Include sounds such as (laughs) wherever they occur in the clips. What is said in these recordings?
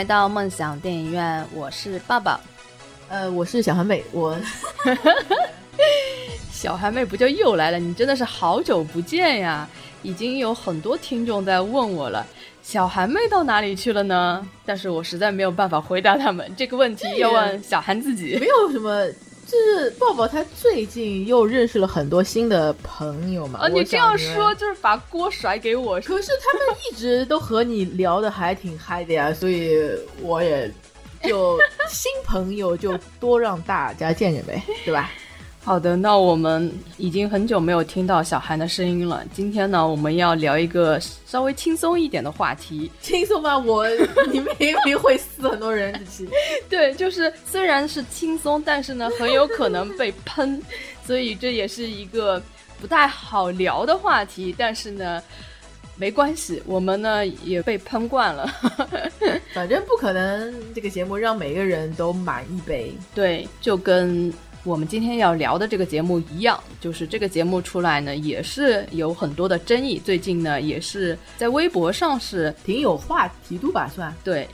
来到梦想电影院，我是抱抱。呃，我是小韩妹，我 (laughs) 小韩妹不就又来了？你真的是好久不见呀！已经有很多听众在问我了，小韩妹到哪里去了呢？但是我实在没有办法回答他们这个问题，要问小韩自己。(laughs) 没有什么。就是抱抱，他最近又认识了很多新的朋友嘛。啊，你这样说就是把锅甩给我。可是他们一直都和你聊的还挺嗨的呀，所以我也就新朋友就多让大家见见呗，对吧？好的，那我们已经很久没有听到小韩的声音了。今天呢，我们要聊一个稍微轻松一点的话题。(laughs) 轻松吗？我你明明会死很多人。(laughs) 对，就是虽然是轻松，但是呢，很有可能被喷，(laughs) 所以这也是一个不太好聊的话题。但是呢，没关系，我们呢也被喷惯了。反正不可能，这个节目让每个人都满意呗。对，就跟。我们今天要聊的这个节目一样，就是这个节目出来呢，也是有很多的争议。最近呢，也是在微博上是挺有话题度吧，算。对，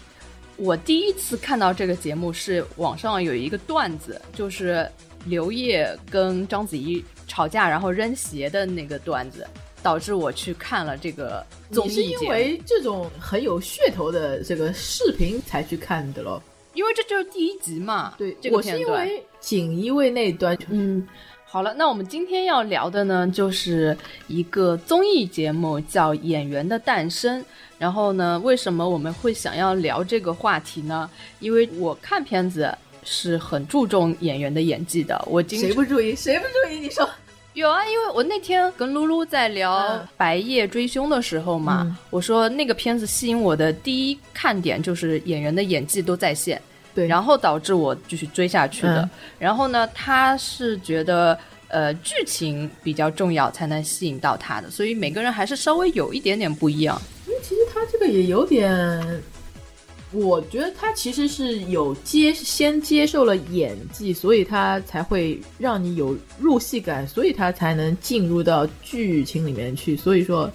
我第一次看到这个节目是网上有一个段子，就是刘烨跟章子怡吵架然后扔鞋的那个段子，导致我去看了这个综艺节目。你是因为这种很有噱头的这个视频才去看的喽？因为这就是第一集嘛。对，这个片段。锦衣卫那一段，嗯，好了，那我们今天要聊的呢，就是一个综艺节目，叫《演员的诞生》。然后呢，为什么我们会想要聊这个话题呢？因为我看片子是很注重演员的演技的。我谁不注意？谁不注意？你说有啊？因为我那天跟露露在聊《白夜追凶》的时候嘛，我说那个片子吸引我的第一看点就是演员的演技都在线。对，然后导致我继续追下去的。然后呢，他是觉得呃剧情比较重要才能吸引到他的，所以每个人还是稍微有一点点不一样。因为其实他这个也有点，我觉得他其实是有接先接受了演技，所以他才会让你有入戏感，所以他才能进入到剧情里面去。所以说。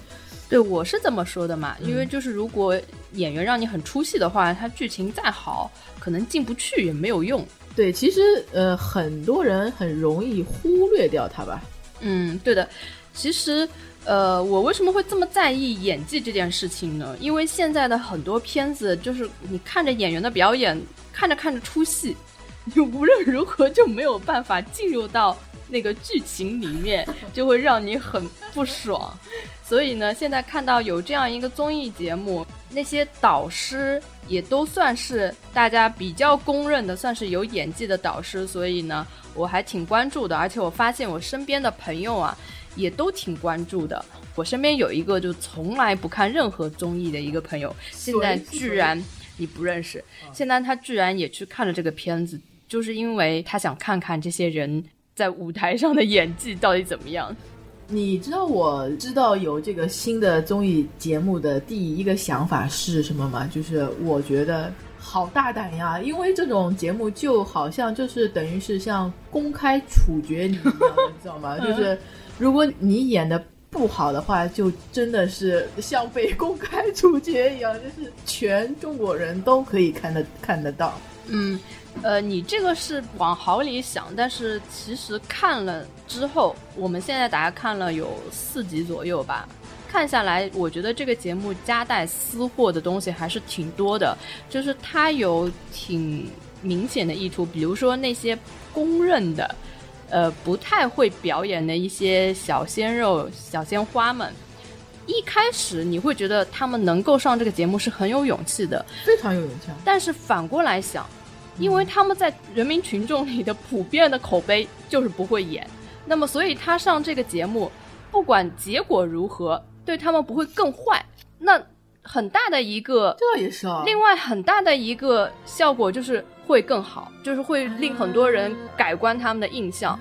对，我是这么说的嘛，因为就是如果演员让你很出戏的话，他剧情再好，可能进不去也没有用。对，其实呃，很多人很容易忽略掉他吧。嗯，对的。其实呃，我为什么会这么在意演技这件事情呢？因为现在的很多片子，就是你看着演员的表演，看着看着出戏，(laughs) 你无论如何就没有办法进入到那个剧情里面，(laughs) 就会让你很不爽。所以呢，现在看到有这样一个综艺节目，那些导师也都算是大家比较公认的，算是有演技的导师。所以呢，我还挺关注的。而且我发现我身边的朋友啊，也都挺关注的。我身边有一个就从来不看任何综艺的一个朋友，现在居然你不认识，现在他居然也去看了这个片子，就是因为他想看看这些人在舞台上的演技到底怎么样。你知道我知道有这个新的综艺节目的第一个想法是什么吗？就是我觉得好大胆呀，因为这种节目就好像就是等于是像公开处决你一样，你知道吗？(laughs) 就是如果你演的不好的话，就真的是像被公开处决一样，就是全中国人都可以看得看得到。(laughs) 嗯。呃，你这个是往好里想，但是其实看了之后，我们现在大家看了有四集左右吧，看下来，我觉得这个节目夹带私货的东西还是挺多的，就是它有挺明显的意图，比如说那些公认的，呃，不太会表演的一些小鲜肉、小鲜花们，一开始你会觉得他们能够上这个节目是很有勇气的，非常有勇气，但是反过来想。因为他们在人民群众里的普遍的口碑就是不会演，那么所以他上这个节目，不管结果如何，对他们不会更坏。那很大的一个，这也是啊。另外很大的一个效果就是会更好，就是会令很多人改观他们的印象。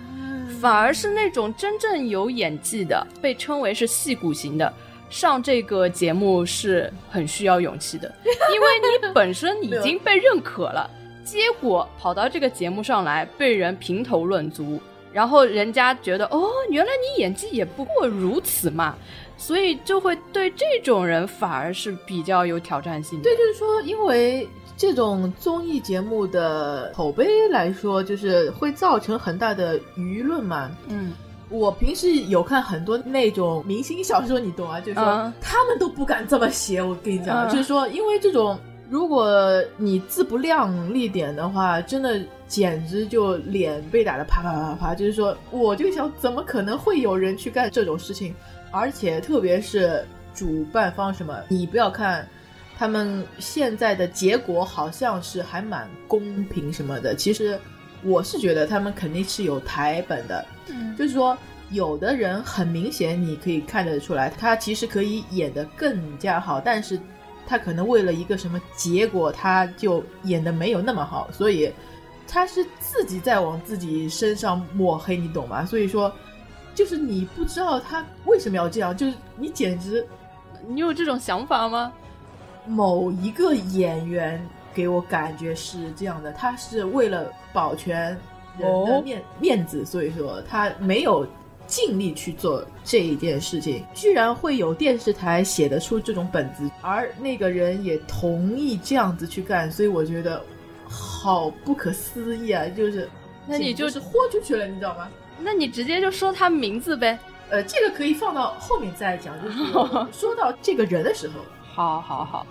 反而是那种真正有演技的，被称为是戏骨型的，上这个节目是很需要勇气的，(laughs) 因为你本身已经被认可了。结果跑到这个节目上来，被人评头论足，然后人家觉得哦，原来你演技也不过如此嘛，所以就会对这种人反而是比较有挑战性的。对，就是说，因为这种综艺节目的口碑来说，就是会造成很大的舆论嘛。嗯，我平时有看很多那种明星小说，你懂啊？就是说、嗯他们都不敢这么写。我跟你讲，嗯就是说，因为这种，如果你自不量力点的话，真的简直就脸被打得啪啪啪啪。就是说，我就想，怎么可能会有人去干这种事情？而且特别是主办方什么，你不要看。他们现在的结果好像是还蛮公平什么的，其实我是觉得他们肯定是有台本的，嗯就是说，有的人很明显你可以看得出来，他其实可以演得更加好，但是他可能为了一个什么结果，他就演得没有那么好，所以他是自己在往自己身上抹黑，你懂吗？所以说，就是你不知道他为什么要这样，就是你简直你有这种想法吗？某一个演员给我感觉是这样的，他是为了保全人的哦面、面子，所以说他没有尽力去做这一件事情，居然会有电视台写得出这种本子，而那个人也同意这样子去干，所以我觉得好不可思议啊！就是，那你就是豁出去了，你知道吗？那你直接就说他名字呗。呃，这个可以放到后面再讲，就是 (laughs) 说到这个人的时候。好，好，好。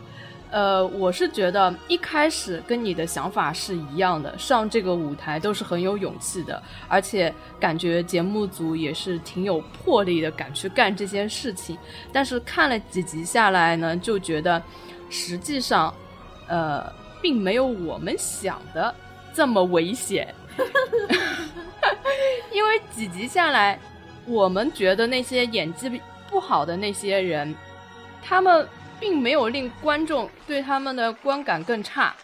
呃，我是觉得一开始跟你的想法是一样的，上这个舞台都是很有勇气的，而且感觉节目组也是挺有魄力的，敢去干这件事情。但是看了几集下来呢，就觉得实际上，呃，并没有我们想的这么危险。(laughs) 因为几集下来，我们觉得那些演技不好的那些人，他们并没有令观众对他们的观感更差，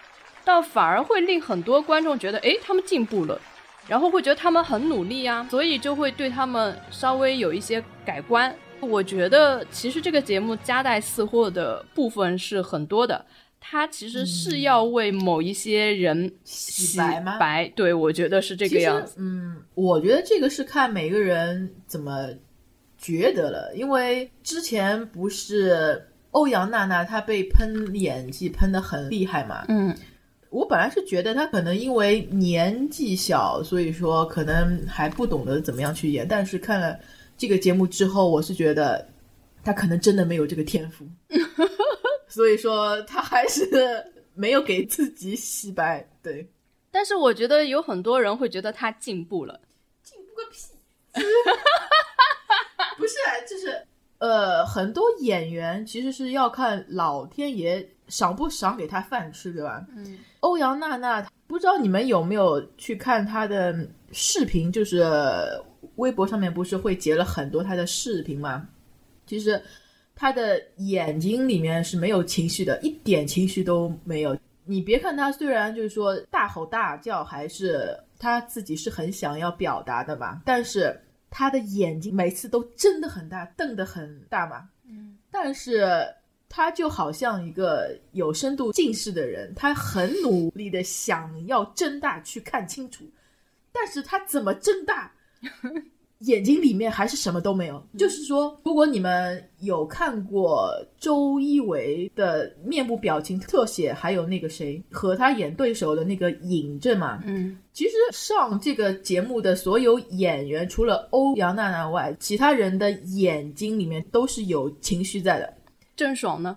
倒反而会令很多观众觉得，诶，他们进步了，然后会觉得他们很努力啊，所以就会对他们稍微有一些改观。我觉得其实这个节目夹带私货的部分是很多的，它其实是要为某一些人洗白吗白，对，我觉得是这个样子。嗯，我觉得这个是看每个人怎么觉得了，因为之前不是欧阳娜娜她被喷演技喷的很厉害嘛，嗯我本来是觉得她可能因为年纪小，所以说可能还不懂得怎么样去演，但是看了这个节目之后，我是觉得她可能真的没有这个天赋，(laughs) 所以说她还是 (laughs) 没有给自己洗白，对。但是我觉得有很多人会觉得她进步了。进步个屁！(laughs) 不是，就是呃，很多演员其实是要看老天爷赏不赏给他饭吃，对吧？嗯欧阳娜娜，不知道你们有没有去看她的视频？就是微博上面不是会截了很多她的视频吗？其实她的眼睛里面是没有情绪的，一点情绪都没有。你别看她虽然就是说大吼大叫，还是她自己是很想要表达的吧，但是她的眼睛每次都睁得很大，瞪得很大嘛。嗯但是他就好像一个有深度近视的人，他很努力的想要睁大去看清楚，但是他怎么睁大，眼睛里面还是什么都没有。就是说，如果你们有看过周一围的面部表情特写，还有那个谁和他演对手的那个尹正嘛，嗯其实上这个节目的所有演员，除了欧阳娜娜外，其他人的眼睛里面都是有情绪在的。郑爽呢？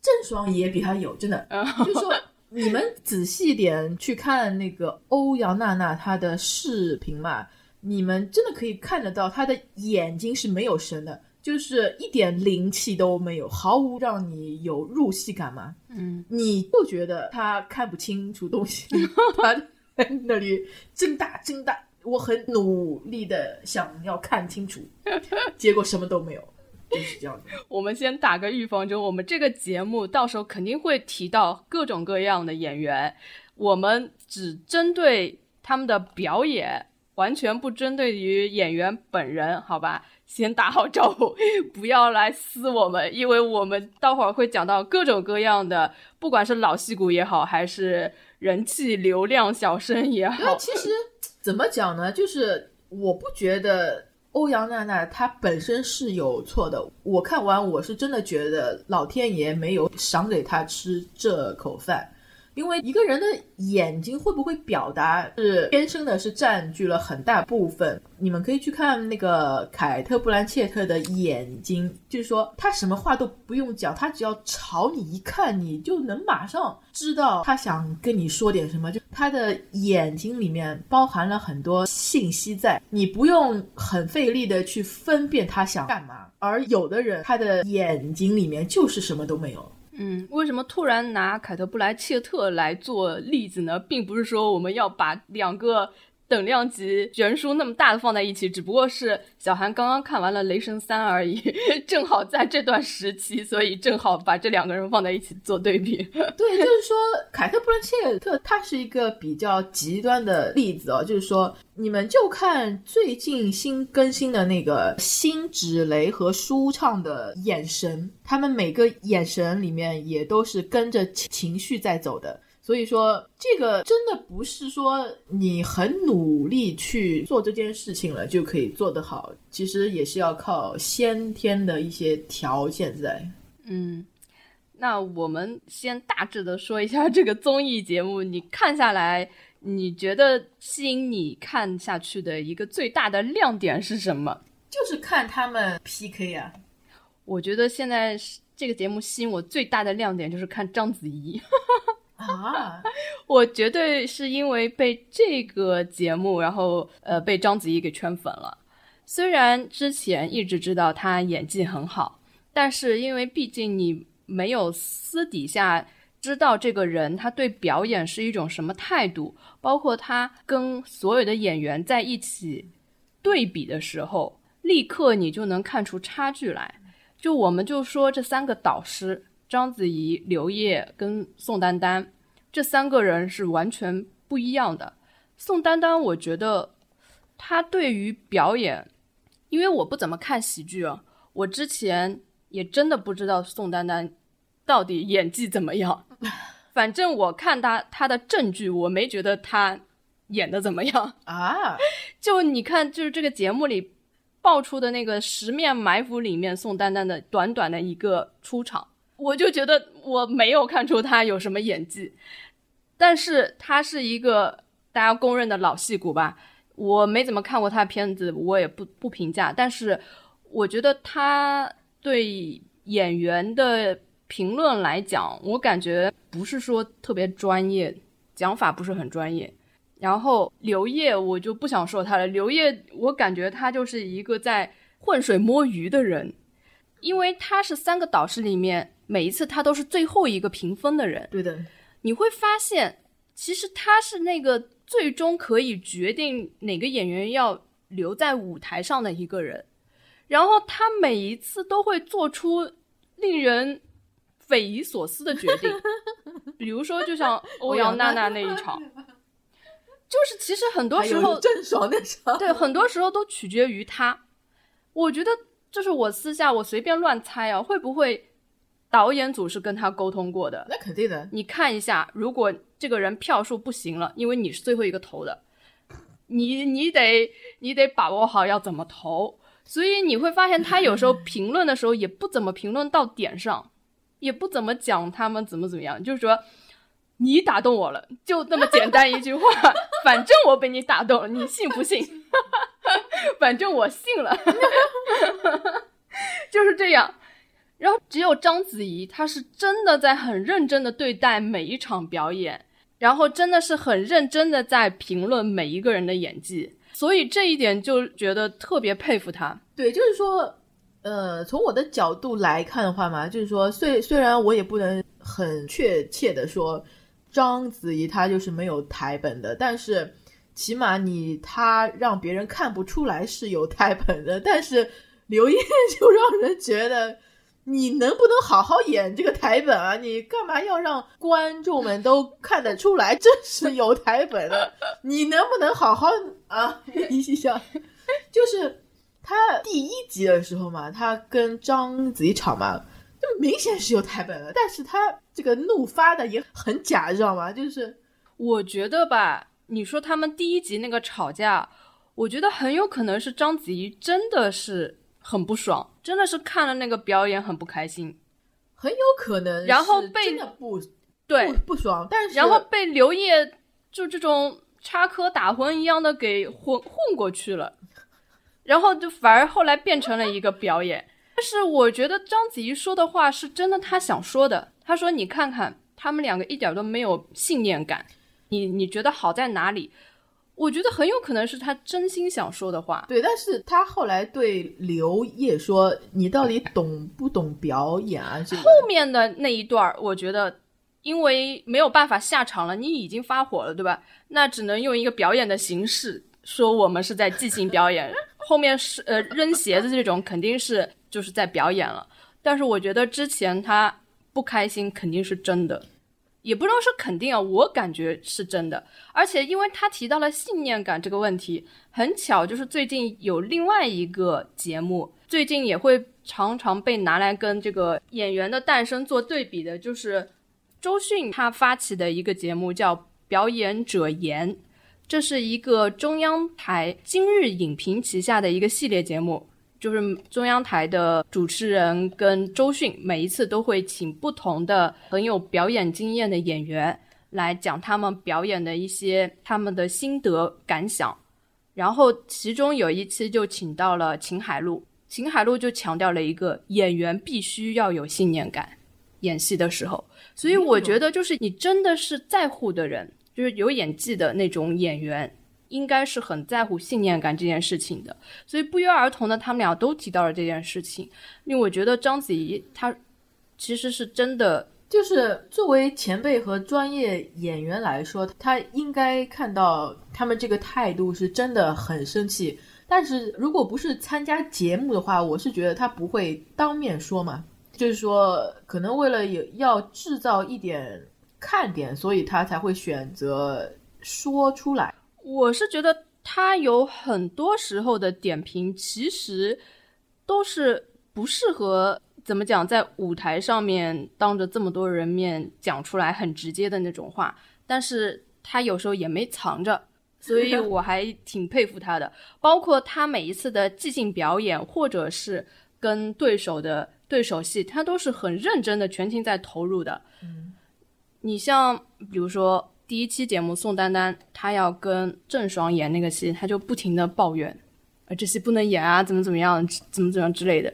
郑爽也比他有，真的，就是说你们仔细点去看那个欧阳娜娜她的视频嘛，你们真的可以看得到他的眼睛是没有神的，就是一点灵气都没有，毫无让你有入戏感嘛。嗯你就觉得他看不清楚东西，(laughs) 他在那里睁大睁大，我很努力的想要看清楚，(laughs) 结果什么都没有，就是这样子。我们先打个预防针，我们这个节目到时候肯定会提到各种各样的演员，我们只针对他们的表演，完全不针对于演员本人，好吧？(laughs) 先打好招呼，不要来撕我们，因为我们待会儿会讲到各种各样的，不管是老戏骨也好，还是人气流量小生也好那，其实怎么讲呢，就是我不觉得欧阳娜娜她本身是有错的。我看完我是真的觉得老天爷没有赏给她吃这口饭。因为一个人的眼睛会不会表达是天生的，是占据了很大部分。你们可以去看那个凯特·布兰切特的眼睛，就是说他什么话都不用讲，他只要朝你一看，你就能马上知道他想跟你说点什么。就他的眼睛里面包含了很多信息在，你不用很费力的去分辨他想干嘛。而有的人，他的眼睛里面就是什么都没有。嗯，为什么突然拿凯特·布莱切特来做例子呢？并不是说我们要把两个。等量级悬殊那么大的放在一起，只不过是小韩刚刚看完了《雷神三》而已，(laughs) 正好在这段时期，所以正好把这两个人放在一起做对比。(laughs) 对，就是说凯特·布兰切特他是一个比较极端的例子哦，就是说你们就看最近新更新的那个辛芷蕾和舒畅的眼神，他们每个眼神里面也都是跟着情绪在走的。所以说，这个真的不是说你很努力去做这件事情了就可以做得好，其实也是要靠先天的一些条件在。嗯，那我们先大致的说一下这个综艺节目，你看下来，你觉得吸引你看下去的一个最大的亮点是什么？就是看他们 PK 啊。我觉得现在这个节目吸引我最大的亮点就是看章子怡。(laughs) 啊，(laughs) 我绝对是因为被这个节目，然后呃被章子怡给圈粉了。虽然之前一直知道她演技很好，但是因为毕竟你没有私底下知道这个人他对表演是一种什么态度，包括他跟所有的演员在一起对比的时候，立刻你就能看出差距来。就我们就说这三个导师。章子怡、刘烨跟宋丹丹这三个人是完全不一样的。宋丹丹，我觉得她对于表演，因为我不怎么看喜剧啊，我之前也真的不知道宋丹丹到底演技怎么样。(laughs) 反正我看她她的证据，我没觉得她演的怎么样啊。(laughs) 就你看，就是这个节目里爆出的那个《十面埋伏》里面宋丹丹的短短的一个出场。我就觉得我没有看出他有什么演技，但是他是一个大家公认的老戏骨吧。我没怎么看过他的片子，我也不不评价。但是我觉得他对演员的评论来讲，我感觉不是说特别专业，讲法不是很专业。然后刘烨，我就不想说他了。刘烨，我感觉他就是一个在浑水摸鱼的人，因为他是三个导师里面。每一次他都是最后一个评分的人，对的。你会发现，其实他是那个最终可以决定哪个演员要留在舞台上的一个人。然后他每一次都会做出令人匪夷所思的决定，比如说就像 (laughs) 欧阳娜娜那一场，就是其实很多时候郑爽那场，对，很多时候都取决于他。我觉得就是我私下我随便乱猜啊，会不会？导演组是跟他沟通过的，那肯定的。你看一下，如果这个人票数不行了，因为你是最后一个投的，你你得你得把握好要怎么投。所以你会发现，他有时候 (laughs) 评论的时候也不怎么评论到点上，也不怎么讲他们怎么怎么样，就是说你打动我了，就那么简单一句话，(laughs) 反正我被你打动了，你信不信？(laughs) (laughs) 反正我信了，(laughs) 就是这样。然后只有章子怡，她是真的在很认真的对待每一场表演，然后真的是很认真的在评论每一个人的演技，所以这一点就觉得特别佩服她。对，就是说，呃，从我的角度来看的话嘛，就是说，虽虽然我也不能很确切的说章子怡她就是没有台本的，但是起码你他让别人看不出来是有台本的，但是刘烨就让人觉得。你能不能好好演这个台本啊？你干嘛要让观众们都看得出来这是有台本的？(laughs) 你能不能好好啊？一下，就是他第一集的时候嘛，他跟章子怡吵嘛，就明显是有台本的，但是他这个怒发的也很假，知道吗？就是我觉得吧，你说他们第一集那个吵架，我觉得很有可能是章子怡真的是很不爽，真的是看了那个表演很不开心，很有可能，然后被真的不对不不爽，但是然后被刘烨就这种插科打诨一样的给混混过去了，然后就反而后来变成了一个表演。但是我觉得章子怡说的话是真的，她想说的。她说：“你看看他们两个一点都没有信念感，你你觉得好在哪里？”我觉得很有可能是他真心想说的话。对，但是他后来对刘烨说：“你到底懂不懂表演啊？”这个后面的那一段儿，我觉得因为没有办法下场了，你已经发火了，对吧？那只能用一个表演的形式说我们是在即兴表演。后面是呃扔鞋子这种肯定是就是在表演了，但是我觉得之前他不开心肯定是真的，也不能说肯定啊，我感觉是真的。而且因为他提到了信念感这个问题，很巧就是最近有另外一个节目，最近也会常常被拿来跟这个演员的诞生做对比的，就是周迅他发起的一个节目叫《表演者言》。这是一个中央台今日影评旗下的一个系列节目，就是中央台的主持人跟周迅每一次都会请不同的很有表演经验的演员来讲他们表演的一些他们的心得感想。然后其中有一期就请到了秦海璐，秦海璐就强调了一个演员必须要有信念感，演戏的时候。所以我觉得就是你真的是在乎的人。就是有演技的那种演员，应该是很在乎信念感这件事情的，所以不约而同的，他们俩都提到了这件事情。因为我觉得章子怡她其实是真的，就是作为前辈和专业演员来说，她应该看到他们这个态度是真的很生气。但是如果不是参加节目的话，我是觉得他不会当面说嘛，就是说可能为了有要制造一点。看点，所以他才会选择说出来。我是觉得他有很多时候的点评，其实都是不适合怎么讲，在舞台上面当着这么多人面讲出来很直接的那种话。但是他有时候也没藏着，所以我还挺佩服他的。包括他每一次的即兴表演，或者是跟对手的对手戏，他都是很认真的，全情在投入的。嗯。你像比如说第一期节目，宋丹丹她要跟郑爽演那个戏，她就不停的抱怨，啊这戏不能演啊，怎么怎么样，怎么怎么样之类的。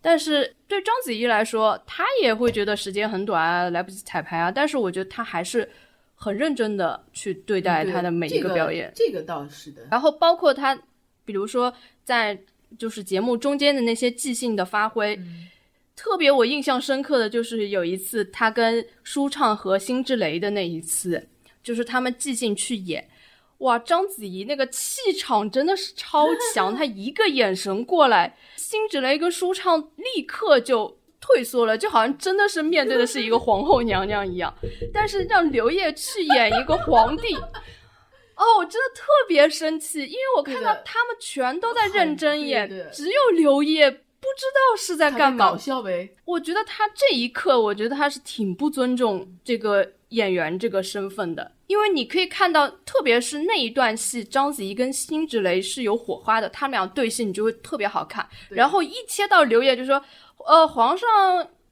但是对章子怡来说，她也会觉得时间很短啊，来不及彩排啊。但是我觉得她还是很认真的去对待她的每一个表演。这个倒是的。然后包括她，比如说在就是节目中间的那些即兴的发挥。特别我印象深刻的就是有一次他跟舒畅和辛芷蕾的那一次，就是他们即兴去演，哇，章子怡那个气场真的是超强，(laughs) 她一个眼神过来，辛芷蕾跟舒畅立刻就退缩了，就好像真的是面对的是一个皇后娘娘一样。但是让刘烨去演一个皇帝，哦，我真的特别生气，因为我看到他们全都在认真演，只有刘烨。不知道是在干嘛，搞笑呗。我觉得他这一刻，我觉得他是挺不尊重这个演员这个身份的，因为你可以看到，特别是那一段戏，章子怡跟辛芷蕾是有火花的，他们俩对戏，你就会特别好看。然后一切到刘烨就说：“呃，皇上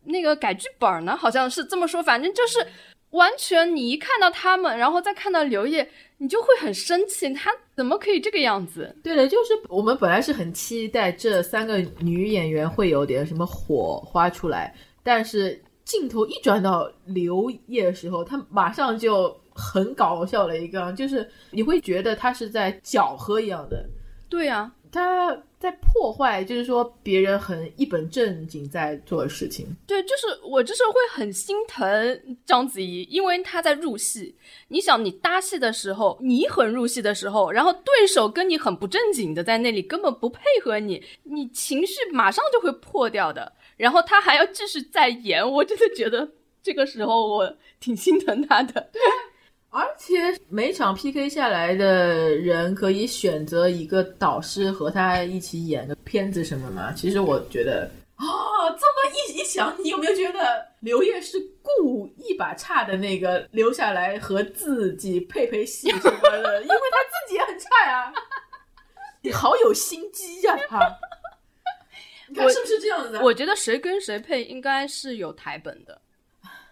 那个改剧本呢，好像是这么说，反正就是完全你一看到他们，然后再看到刘烨。”你就会很生气，他怎么可以这个样子？对的，就是我们本来是很期待这三个女演员会有点什么火花出来，但是镜头一转到刘烨的时候，他马上就很搞笑了一个，就是你会觉得他是在搅和一样的。对呀。他在破坏，就是说别人很一本正经在做的事情。对，就是我这时候会很心疼章子怡，因为她在入戏。你想，你搭戏的时候，你很入戏的时候，然后对手跟你很不正经的在那里，根本不配合你，你情绪马上就会破掉的。然后他还要继续再演，我真的觉得这个时候我挺心疼他的。(laughs) 对。而且每场 PK 下来的人可以选择一个导师和他一起演的片子什么吗？其实我觉得啊，这么一一想，你有没有觉得刘烨是故意把差的那个留下来和自己配配戏什么的？因为他自己也很差呀。(laughs) 你好有心机呀、他。你看是不是这样子？我觉得谁跟谁配应该是有台本的，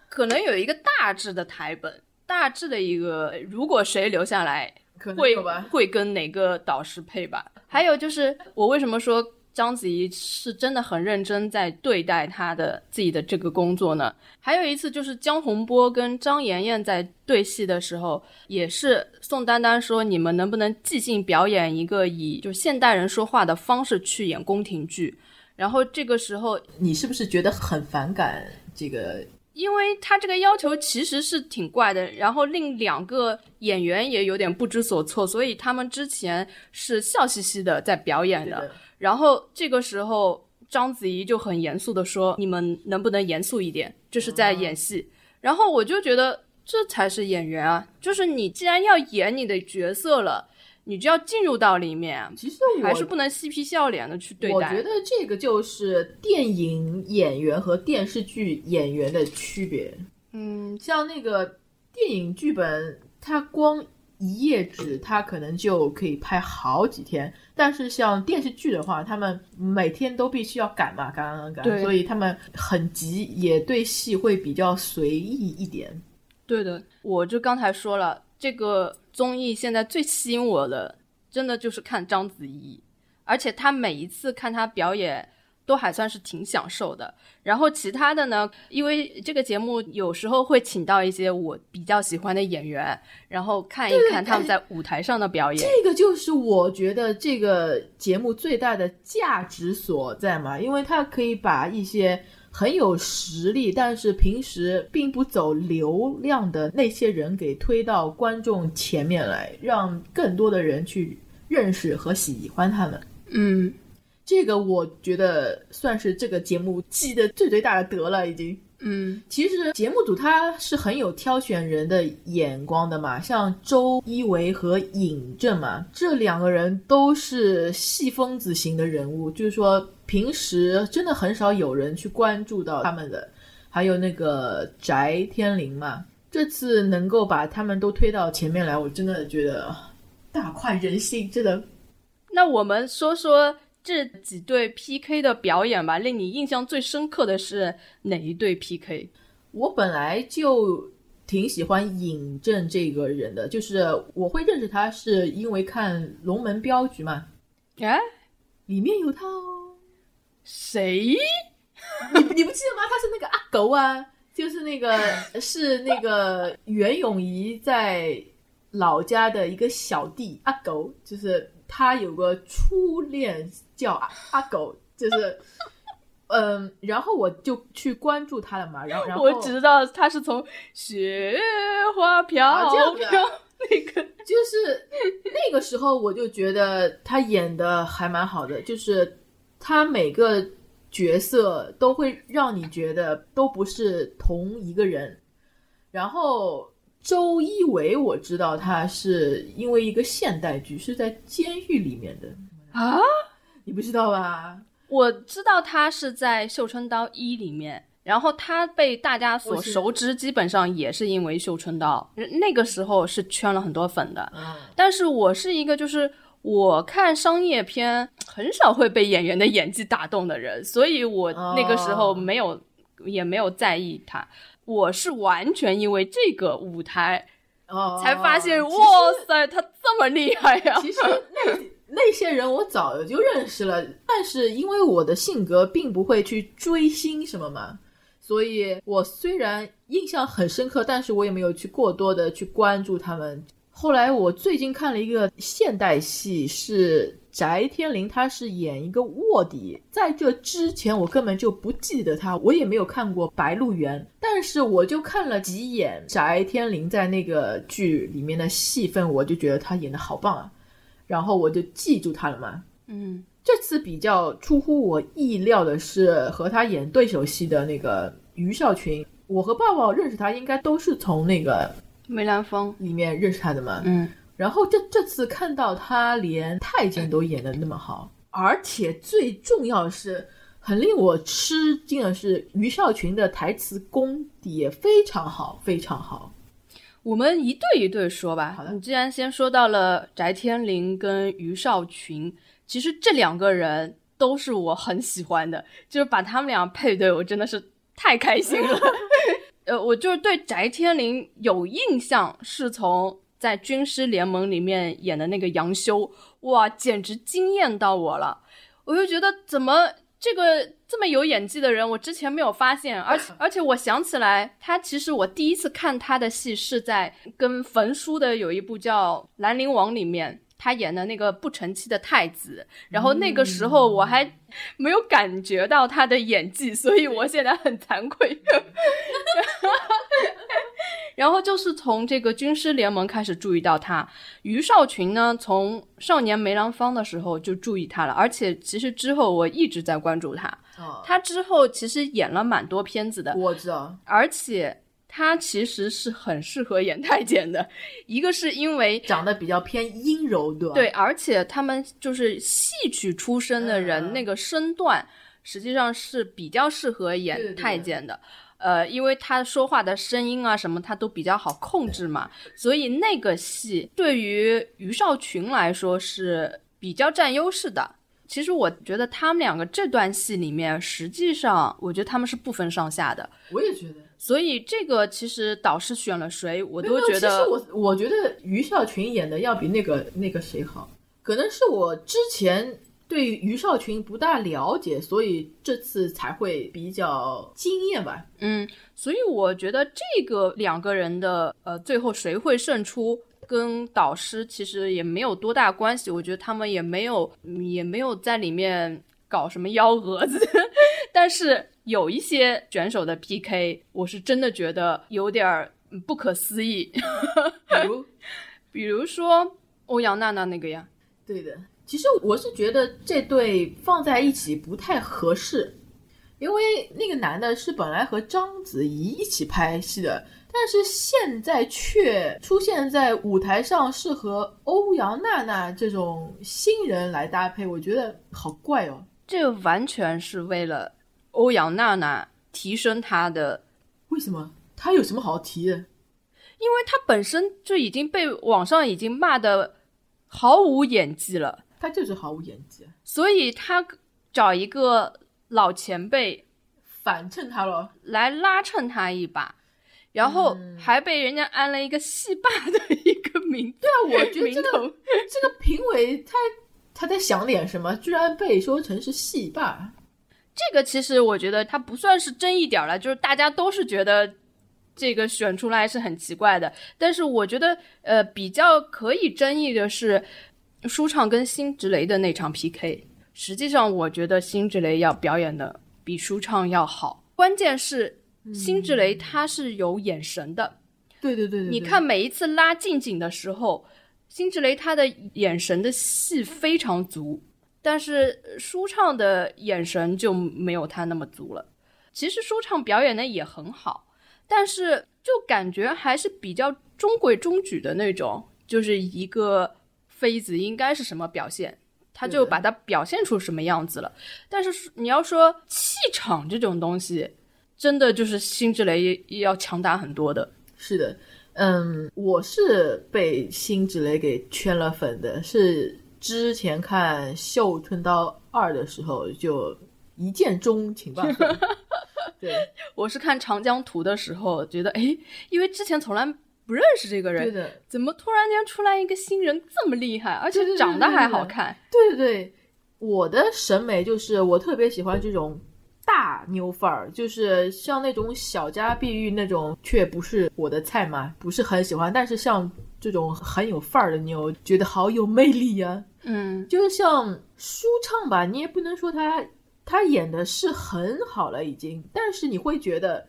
可能有一个大致的台本，大致的一个，如果谁留下来，会。会跟哪个导师配吧。还有就是，我为什么说章子怡是真的很认真在对待她的自己的这个工作呢？还有一次就是江宏波跟张妍妍在对戏的时候，也是宋丹丹说你们能不能即兴表演一个以就现代人说话的方式去演宫廷剧。然后这个时候，你是不是觉得很反感这个？因为他这个要求其实是挺怪的，然后另两个演员也有点不知所措，所以他们之前是笑嘻嘻的在表演的。的然后这个时候，章子怡就很严肃的说：“你们能不能严肃一点？这是在演戏。然后我就觉得这才是演员啊，就是你既然要演你的角色了，你就要进入到里面啊，其实我还是不能嬉皮笑脸的去对待。我觉得这个就是电影演员和电视剧演员的区别。嗯，像那个电影剧本，它光一页纸，它可能就可以拍好几天。但是像电视剧的话，他们每天都必须要赶嘛，赶赶赶，所以他们很急，也对戏会比较随意一点。对的，我就刚才说了，这个综艺现在最吸引我的，真的就是看章子怡，而且她每一次看她表演，都还算是挺享受的。然后其他的呢，因为这个节目有时候会请到一些我比较喜欢的演员，然后看一看他们在舞台上的表演。这个就是我觉得这个节目最大的价值所在嘛，因为它可以把一些很有实力，但是平时并不走流量的那些人给推到观众前面来，让更多的人去认识和喜欢他们。嗯，这个我觉得算是这个节目积的最最大的德了，已经。嗯，其实节目组他是很有挑选人的眼光的嘛，像周一围和尹正嘛，这两个人都是戏疯子型的人物，就是说平时真的很少有人去关注到他们的。还有那个翟天临嘛，这次能够把他们都推到前面来，我真的觉得啊大快人心，真的。那我们说说这几对 PK 的表演吧，令你印象最深刻的是哪一对 PK？我本来就挺喜欢尹正这个人的，就是我会认识他是因为看《龙门镖局》嘛，哎，里面有他哦。谁？你你不记得吗？他是那个阿狗啊，就是那个是那个袁咏仪在老家的一个小弟阿狗，就是他有个初恋叫阿阿狗，就是。嗯，然后我就去关注他了嘛，然后然后我知道他是从雪花飘飘那个，就是那个时候，我就觉得他演的还蛮好的，就是他每个角色都会让你觉得都不是同一个人。然后周一围，我知道他是因为一个现代剧是在监狱里面的啊，你不知道吧？我知道他是在《绣春刀一》里面，然后他被大家所熟知，基本上也是因为《绣春刀》，那个时候是圈了很多粉的。嗯，但是我是一个就是我看商业片很少会被演员的演技打动的人，所以我那个时候哦没有、也没有在意他。我是完全因为这个舞台哦，才发现，哇塞，他这么厉害呀、其实那那些人我早就认识了，但是因为我的性格并不会去追星什么嘛，所以我虽然印象很深刻，但是我也没有去过多的去关注他们。后来我最近看了一个现代戏，是翟天临，他是演一个卧底。在这之前，我根本就不记得他，我也没有看过《白鹿原》，但是我就看了几眼翟天临在那个剧里面的戏份，我就觉得他演的好棒啊，然后我就记住他了嘛。嗯，这次比较出乎我意料的是，和他演对手戏的那个于少群，我和抱抱认识他，应该都是从那个梅兰芳，里面认识他的嘛。嗯，然后这这次看到他连太监都演的那么好，而且最重要的是，很令我吃惊的是，于少群的台词功底也非常好，非常好。我们一对一对说吧。好的你既然先说到了翟天临跟于少群，其实这两个人都是我很喜欢的，就是把他们俩配对，我真的是太开心了。(laughs) 呃，我就是对翟天临有印象，是从在《军师联盟》里面演的那个杨修，哇，简直惊艳到我了。我就觉得怎么这个这么有演技的人，我之前没有发现，而且 (laughs) 而且我想起来，他其实我第一次看他的戏是在跟冯叔的有一部叫《兰陵王》里面。他演的那个不成器的太子，然后那个时候我还没有感觉到他的演技，所以我现在很惭愧。(laughs) 然后就是从这个军师联盟开始注意到他，于少群呢，从少年梅兰芳的时候就注意他了，而且其实之后我一直在关注他。哦，他之后其实演了蛮多片子的，我知道，而且他其实是很适合演太监的。一个是因为长得比较偏阴柔，对吧？对，而且他们就是戏曲出身的人，嗯那个身段实际上是比较适合演太监的。呃，因为他说话的声音啊什么，他都比较好控制嘛，所以那个戏对于于少群来说是比较占优势的。其实我觉得他们两个这段戏里面，实际上我觉得他们是不分上下的。我也觉得。所以这个其实导师选了谁，我都觉得其实我我觉得于少群演的要比那个那个谁好，可能是我之前对于少群不大了解，所以这次才会比较惊艳吧。嗯，所以我觉得这个两个人的呃，最后谁会胜出，跟导师其实也没有多大关系。我觉得他们也没有也没有在里面搞什么幺蛾子，(laughs) 但是有一些选手的 PK，我是真的觉得有点儿嗯不可思议。比如，(laughs) 比如说欧阳娜娜那个呀，对的，其实我是觉得这对放在一起不太合适，因为那个男的是本来和章子怡一起拍戏的，但是现在却出现在舞台上是和欧阳娜娜这种新人来搭配，我觉得好怪哦。这完全是为了欧阳娜娜提升她的为什么？她有什么好提的？因为她本身就已经被网上已经骂的毫无演技了，她就是毫无演技，所以她找一个老前辈反衬她了。来拉衬她一把，然后还被人家安了一个戏霸的一个名对啊，我觉得名这个头。这个评委他他在想点什么？居然被说成是戏霸。这个其实我觉得它不算是争议点儿了，就是大家都是觉得这个选出来是很奇怪的。但是我觉得，呃，比较可以争议的是舒畅跟辛芷蕾的那场 PK。实际上，我觉得辛芷蕾要表演的比舒畅要好。关键是辛芷蕾她是有眼神的，对对对对，对你看每一次拉近景的时候，辛芷蕾她的眼神的戏非常足，但是舒畅的眼神就没有他那么足了。其实舒畅表演的也很好，但是就感觉还是比较中规中矩的那种，就是一个妃子应该是什么表现。他就把它表现出什么样子了，但是你要说气场这种东西，真的就是辛芷蕾要强大很多的。是的，嗯，我是被辛芷蕾给圈了粉的，是之前看《绣春刀二》的时候就一见钟情吧。(laughs) 对 (laughs) 我是看《长江图》的时候觉得，哎，因为之前从来不认识这个人，对的，怎么突然间出来一个新人这么厉害，而且长得还对对好看？对对对，我的审美就是我特别喜欢这种大妞范儿，就是像那种小家碧玉那种，却不是我的菜嘛，不是很喜欢。但是像这种很有范儿的妞，觉得好有魅力呀、嗯，就是像舒畅吧，你也不能说他他演的是很好了已经，但是你会觉得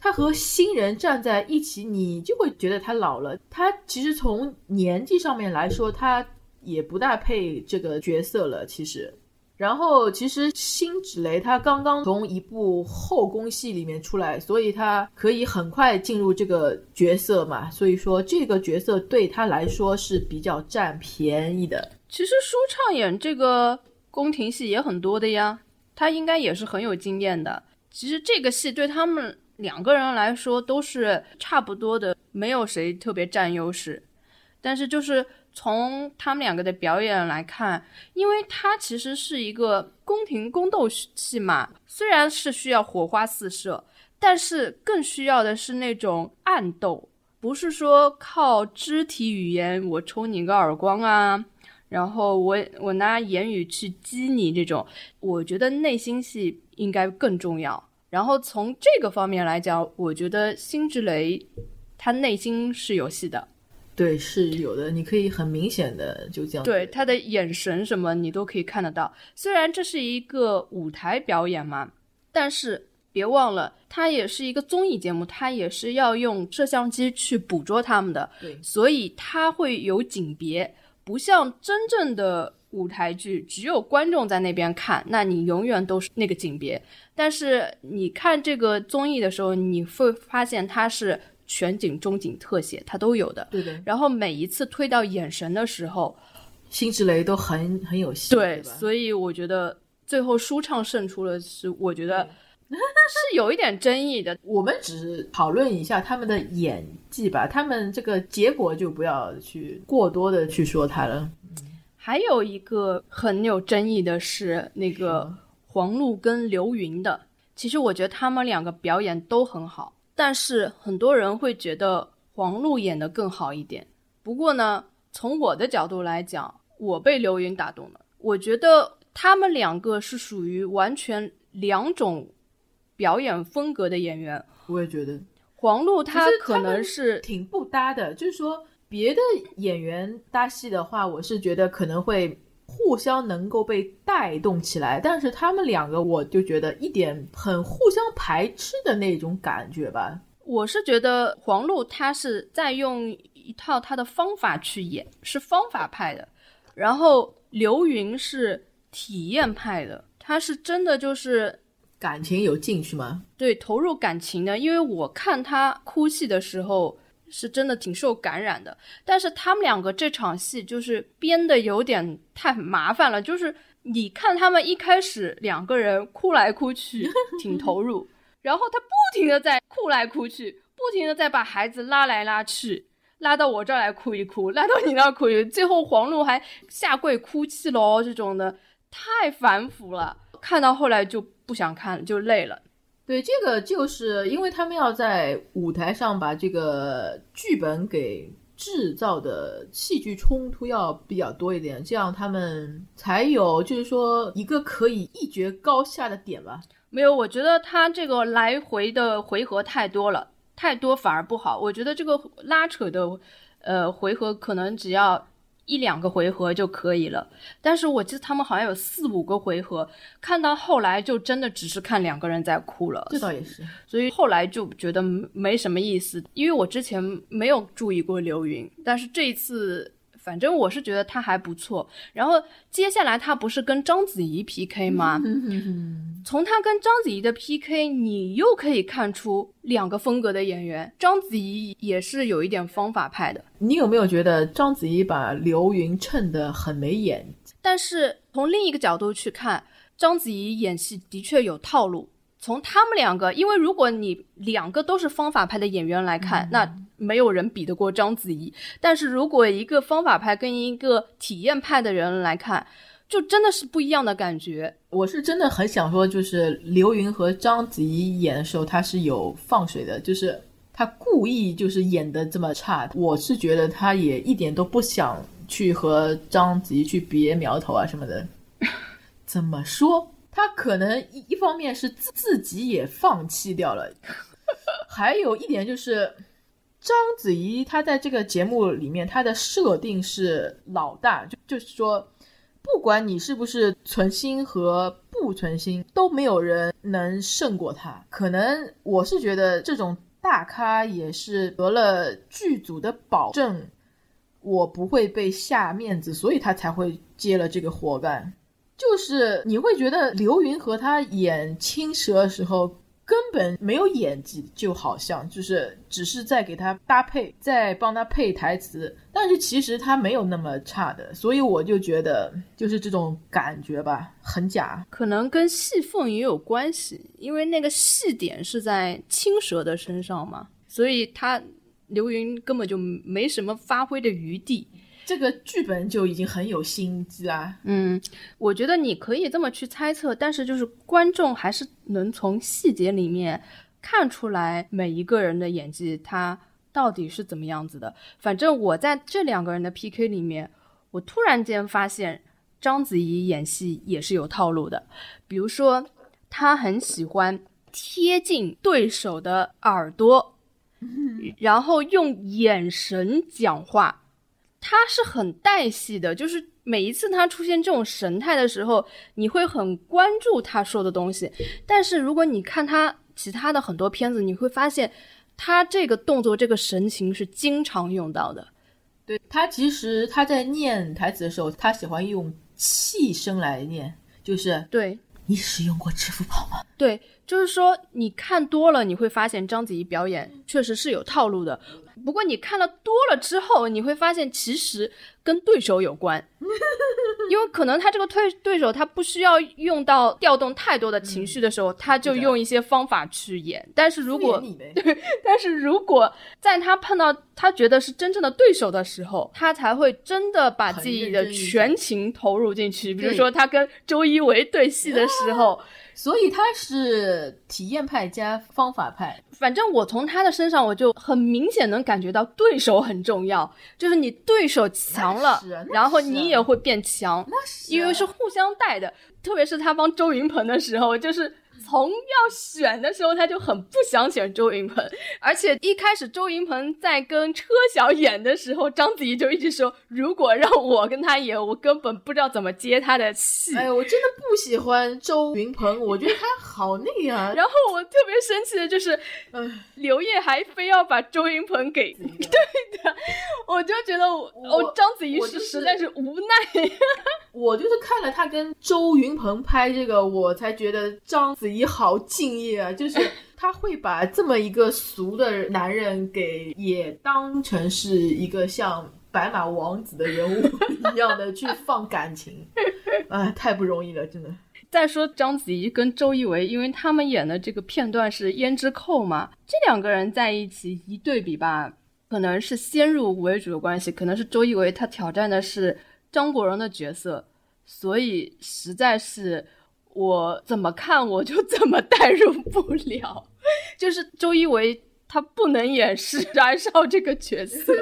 他和新人站在一起，你就会觉得他老了。他其实从年纪上面来说，他也不大配这个角色了。其实，然后其实辛芷蕾她刚刚从一部后宫戏里面出来，所以她可以很快进入这个角色嘛。所以说这个角色对她来说是比较占便宜的。其实舒畅演这个宫廷戏也很多的呀，他应该也是很有经验的。其实这个戏对他们两个人来说都是差不多的没有谁特别占优势。但是就是从他们两个的表演来看，因为它其实是一个宫廷宫斗戏嘛，虽然是需要火花四射，但是更需要的是那种暗斗，不是说靠肢体语言我抽你个耳光啊，然后我我拿言语去激你这种，我觉得内心戏应该更重要。然后从这个方面来讲，我觉得辛芷蕾她内心是有戏的。对，是有的，你可以很明显的就这样。对他的眼神什么，你都可以看得到。虽然这是一个舞台表演嘛，但是别忘了，它也是一个综艺节目，它也是要用摄像机去捕捉他们的。对，所以它会有景别，不像真正的舞台剧，只有观众在那边看，那你永远都是那个景别。但是你看这个综艺的时候，你会发现它是。全景、中景、特写，它都有的。对对。然后每一次推到眼神的时候，辛芷蕾都很很有戏。对，所以我觉得最后舒畅胜出了，是我觉得是有一点争议的。我们只是讨论一下他们的演技吧，他们这个结果就不要去过多的去说他了。还有一个很有争议的是那个黄璐跟刘芸的，其实我觉得他们两个表演都很好。但是很多人会觉得黄璐演的更好一点。不过呢，从我的角度来讲，我被刘芸打动了。我觉得他们两个是属于完全两种表演风格的演员。我也觉得黄璐她可能是挺不搭的。就是说，别的演员搭戏的话，我是觉得可能会。互相能够被带动起来，但是他们两个，我就觉得一点很互相排斥的那种感觉吧。我是觉得黄璐她是在用一套她的方法去演，是方法派的；然后刘云是体验派的，他是真的就是感情有进去吗？对，投入感情的。因为我看他哭戏的时候。是真的挺受感染的，但是他们两个这场戏就是编的有点太麻烦了，就是你看他们一开始两个人哭来哭去 (laughs) 挺投入，然后他不停的在哭来哭去，不停的在把孩子拉来拉去，拉到我这儿来哭一哭，拉到你那儿哭一哭，最后黄璐还下跪哭泣喽，这种的太反腐了，看到后来就不想看，就累了。对，这个就是因为他们要在舞台上把这个剧本给制造的戏剧冲突要比较多一点，这样他们才有就是说一个可以一决高下的点吧。没有，我觉得他这个来回的回合太多了，太多反而不好。我觉得这个拉扯的，呃，回合可能只要。一两个回合就可以了，但是我记得他们好像有四五个回合，看到后来就真的只是看两个人在哭了。这倒也是，所以后来就觉得没什么意思。因为我之前没有注意过刘云，但是这一次。反正我是觉得他还不错，然后接下来他不是跟章子怡 PK 吗？从他跟章子怡的 PK，你又可以看出两个风格的演员。章子怡也是有一点方法派的。你有没有觉得章子怡把刘芸衬得很没演？但是从另一个角度去看，章子怡演戏的确有套路。从他们两个，因为如果你两个都是方法派的演员来看，那没有人比得过章子怡。但是如果一个方法派跟一个体验派的人来看，就真的是不一样的感觉。我是真的很想说，就是刘芸和章子怡演的时候，他是有放水的，就是他故意就是演的这么差。我是觉得他也一点都不想去和章子怡去别苗头啊什么的。怎么说？他可能一一方面是自自己也放弃掉了，(laughs) 还有一点就是章子怡她在这个节目里面她的设定是老大，就就是说，不管你是不是存心和不存心，都没有人能胜过她。可能我是觉得这种大咖也是得了剧组的保证，我不会被下面子，所以他才会接了这个活干。就是你会觉得刘芸和他演青蛇的时候根本没有演技，就好像就是只是在给他搭配，在帮他配台词，但是其实他没有那么差的，所以我就觉得就是这种感觉吧，很假。可能跟戏份也有关系，因为那个戏点是在青蛇的身上嘛，所以他刘云根本就没什么发挥的余地。这个剧本就已经很有心机啊。嗯，我觉得你可以这么去猜测，但是就是观众还是能从细节里面看出来每一个人的演技他到底是怎么样子的。反正我在这两个人的 PK 里面，我突然间发现章子怡演戏也是有套路的，比如说她很喜欢贴近对手的耳朵，(laughs) 然后用眼神讲话。他是很带戏的，就是每一次他出现这种神态的时候，你会很关注他说的东西。但是如果你看他其他的很多片子，你会发现他这个动作、这个神情是经常用到的。对他，其实他在念台词的时候，他喜欢用气声来念，就是对你使用过支付宝吗？对，就是说你看多了，你会发现章子怡表演确实是有套路的。不过你看了多了之后，你会发现其实跟对手有关，因为可能他这个对对手他不需要用到调动太多的情绪的时候，他就用一些方法去演。但是如果对，但是如果在他碰到他觉得是真正的对手的时候，他才会真的把自己的全情投入进去。比如说他跟周一围对戏的时候。所以他是体验派加方法派。反正我从他的身上，我就很明显能感觉到对手很重要，就是你对手强了，然后你也会变强，因为是互相带的。特别是他帮周云鹏的时候，就是。从要选的时候，他就很不想选周云鹏，(laughs) 而且一开始周云鹏在跟车晓演的时候，章子怡就一直说，如果让我跟他演，我根本不知道怎么接他的戏。哎，我真的不喜欢周云鹏，我觉得他好那样。(laughs) 然后我特别生气的就是，刘烨还非要把周云鹏给 (laughs) 对的，我就觉得我我章子怡是实在是无奈。我就是看了他跟周云鹏拍这个，我才觉得章子怡。你好敬业啊！就是 (laughs) 他会把这么一个俗的男人给也当成是一个像白马王子的人物一样的去 (laughs) 放感情，啊，太不容易了，真的。再说章子怡跟周一围，因为他们演的这个片段是胭脂扣嘛，这两个人在一起一对比吧，可能是先入为主的关系，可能是周一围他挑战的是张国荣的角色，所以实在是。我怎么看我就怎么代入不了，(laughs) 就是周一围他不能演释燃烧这个角色，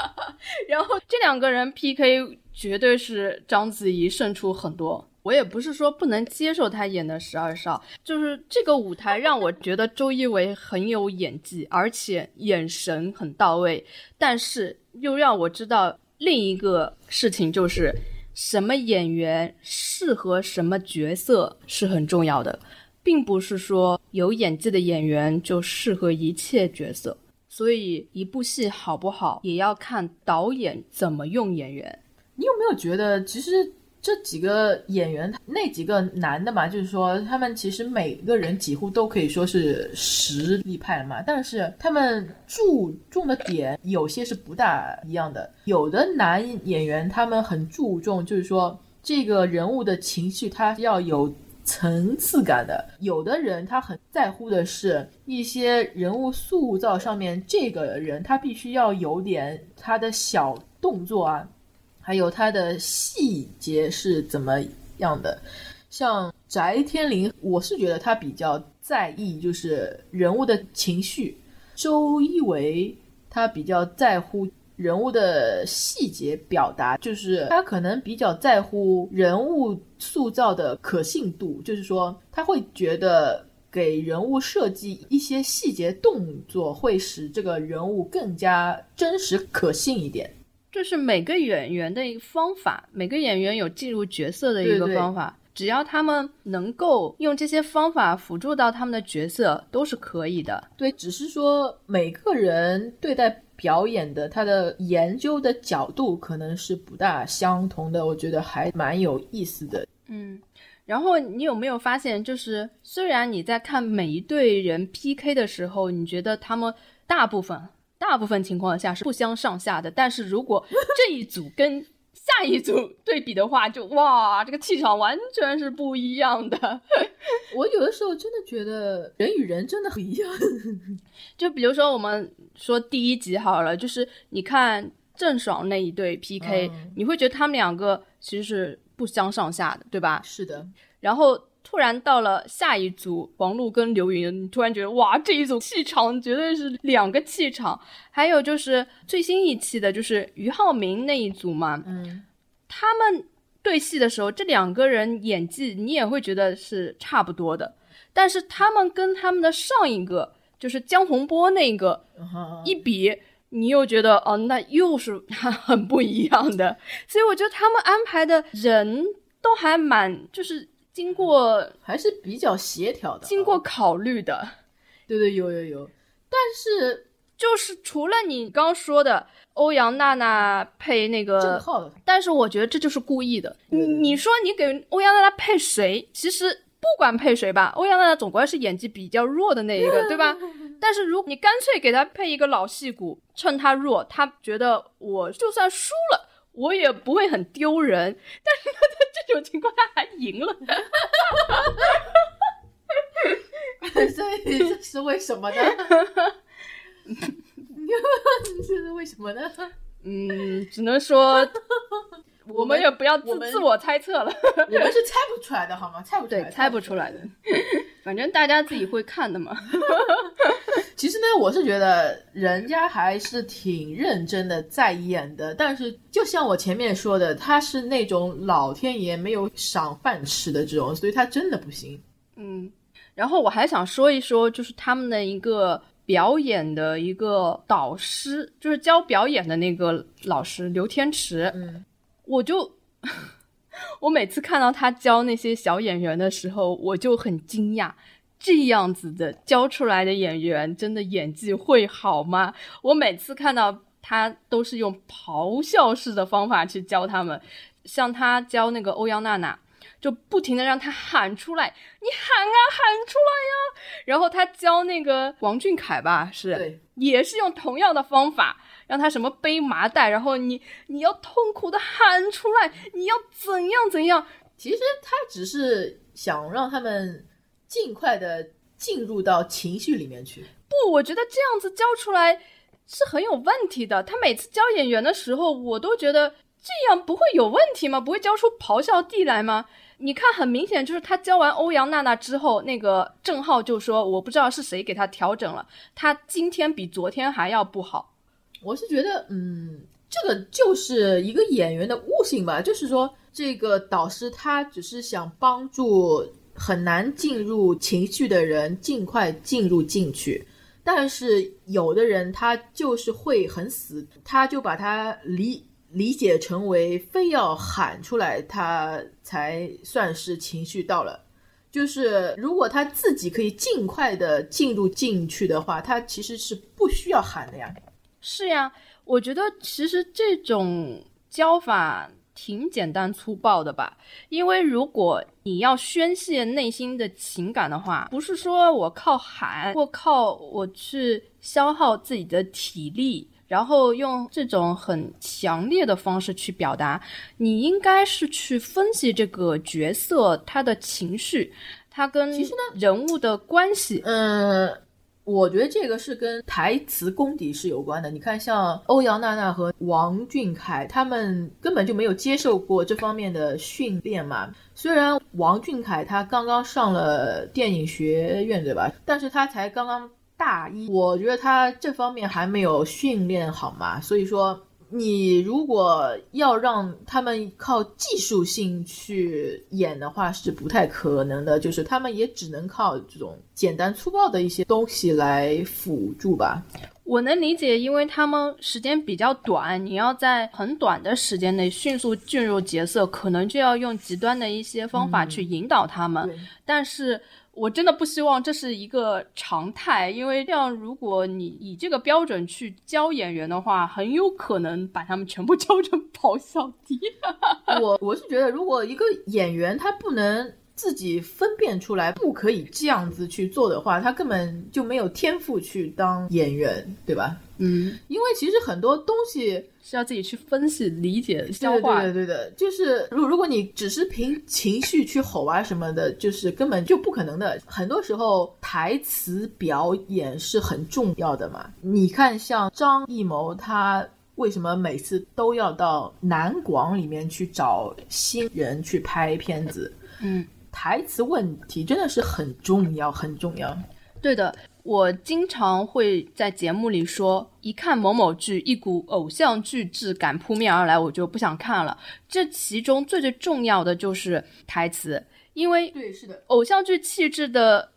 (laughs) 然后这两个人 PK 绝对是章子怡胜出很多。我也不是说不能接受他演的十二少，就是这个舞台让我觉得周一围很有演技，而且眼神很到位，但是又让我知道另一个事情就是。什么演员适合什么角色是很重要的，并不是说有演技的演员就适合一切角色。所以一部戏好不好，也要看导演怎么用演员。你有没有觉得，其实？这几个演员，那几个男的嘛，就是说他们其实每个人几乎都可以说是实力派嘛，但是他们注重的点有些是不大一样的。有的男演员他们很注重，就是说这个人物的情绪他要有层次感的；有的人他很在乎的是一些人物塑造上面，这个人他必须要有点他的小动作啊。还有他的细节是怎么样的？像翟天临，我是觉得他比较在意就是人物的情绪；周一围他比较在乎人物的细节表达，就是他可能比较在乎人物塑造的可信度，就是说他会觉得给人物设计一些细节动作，会使这个人物更加真实可信一点。这是每个演员的一个方法，每个演员有进入角色的一个方法，只要他们能够用这些方法辅助到他们的角色，都是可以的。对，只是说每个人对待表演的他的研究的角度可能是不大相同的，我觉得还蛮有意思的。嗯，然后你有没有发现，就是虽然你在看每一对人 PK 的时候，你觉得他们大部分。大部分情况下是不相上下的，但是如果 (laughs) 这一组跟下一组对比的话，就哇，这个气场完全是不一样的。(laughs) 我有的时候真的觉得人与人真的不一样。(laughs) 就比如说我们说第一集好了，就是你看郑爽那一对 PK，、嗯你会觉得他们两个其实是不相上下的，对吧？是的，然后突然到了下一组，王璐跟刘芸，你突然觉得哇，这一组气场绝对是两个气场。还有就是最新一期的，就是俞灏明那一组嘛，嗯，他们对戏的时候，这两个人演技你也会觉得是差不多的，但是他们跟他们的上一个就是江洪波那个嗯一比，你又觉得哦，那又是很不一样的。所以我觉得他们安排的人都还蛮就是经过还是比较协调的啊。经过考虑的。对对有有有，但是就是除了你刚说的欧阳娜娜配那郑个浩但是我觉得这就是故意的。对对对你你说你给欧阳娜娜配谁？其实不管配谁吧，欧阳娜娜总归是演技比较弱的那一个，对吧？(laughs) 但是如果你干脆给她配一个老戏骨，趁她弱，她觉得我就算输了。我也不会很丢人，但是他，在这种情况下还赢了，(laughs) 所以这是为什么呢？(laughs) (laughs) 这是为什么呢？嗯，只能说我们也不要自自我猜测了。我们是猜不出来的，好吗？猜不出来，对，猜不出来的，(laughs) 反正大家自己会看的嘛。(laughs) 其实呢，我是觉得人家还是挺认真的在演的，但是就像我前面说的，他是那种老天爷没有赏饭吃的这种，所以他真的不行。嗯，然后我还想说一说，就是他们的一个表演的一个导师，就是教表演的那个老师刘天池，嗯，我就 (laughs) 我每次看到他教那些小演员的时候，我就很惊讶。这样子的教出来的演员，真的演技会好吗？我每次看到他都是用咆哮式的方法去教他们，像他教那个欧阳娜娜，就不停的让他喊出来，你喊啊喊出来呀、然后他教那个王俊凯吧，是，也是用同样的方法，让他什么背麻袋，然后你你要痛苦的喊出来，你要怎样怎样，其实他只是想让他们尽快的进入到情绪里面去。不，我觉得这样子教出来是很有问题的。他每次教演员的时候，我都觉得这样不会有问题吗？不会教出咆哮帝来吗？你看，很明显就是他教完欧阳娜娜之后，那个郑浩就说：“我不知道是谁给他调整了，他今天比昨天还要不好。我是觉得，嗯，这个就是一个演员的悟性吧，就是说，这个导师他只是想帮助很难进入情绪的人尽快进入进去，但是有的人他就是会很死，他就把他理理解成为非要喊出来，他才算是情绪到了。就是如果他自己可以尽快的进入进去的话，他其实是不需要喊的呀。”是呀，我觉得其实这种教法挺简单粗暴的吧。因为如果你要宣泄内心的情感的话，不是说我靠喊或靠我去消耗自己的体力。然后用这种很强烈的方式去表达，你应该是去分析这个角色他的情绪，他跟人物的关系。嗯，我觉得这个是跟台词功底是有关的。你看，像欧阳娜娜和王俊凯，他们根本就没有接受过这方面的训练嘛。虽然王俊凯他刚刚上了电影学院，对吧？但是他才刚刚大一，我觉得他这方面还没有训练好嘛。所以说，你如果要让他们靠技术性去演的话，是不太可能的。就是他们也只能靠这种简单粗暴的一些东西来辅助吧。我能理解，因为他们时间比较短，你要在很短的时间内迅速进入角色，可能就要用极端的一些方法去引导他们。对但是我真的不希望这是一个常态，因为这样，如果你以这个标准去教演员的话，很有可能把他们全部 (laughs) 教成咆哮 (laughs) 帝。我我是觉得，如果一个演员他不能自己分辨出来不可以这样子去做的话，他根本就没有天赋去当演员，对吧？嗯，因为其实很多东西是要自己去分析、理解、消化。对对对的，就是如如果你只是凭情绪去吼啊什么的，就是根本就不可能的。很多时候台词表演是很重要的嘛。你看，像张艺谋他。为什么每次都要到南广里面去找新人去拍片子？嗯，台词问题真的是很重要，很重要。对的，我经常会在节目里说，一看某某剧，一股偶像剧质感扑面而来，我就不想看了。这其中最最重要的就是台词，因为对，是的，偶像剧气质的。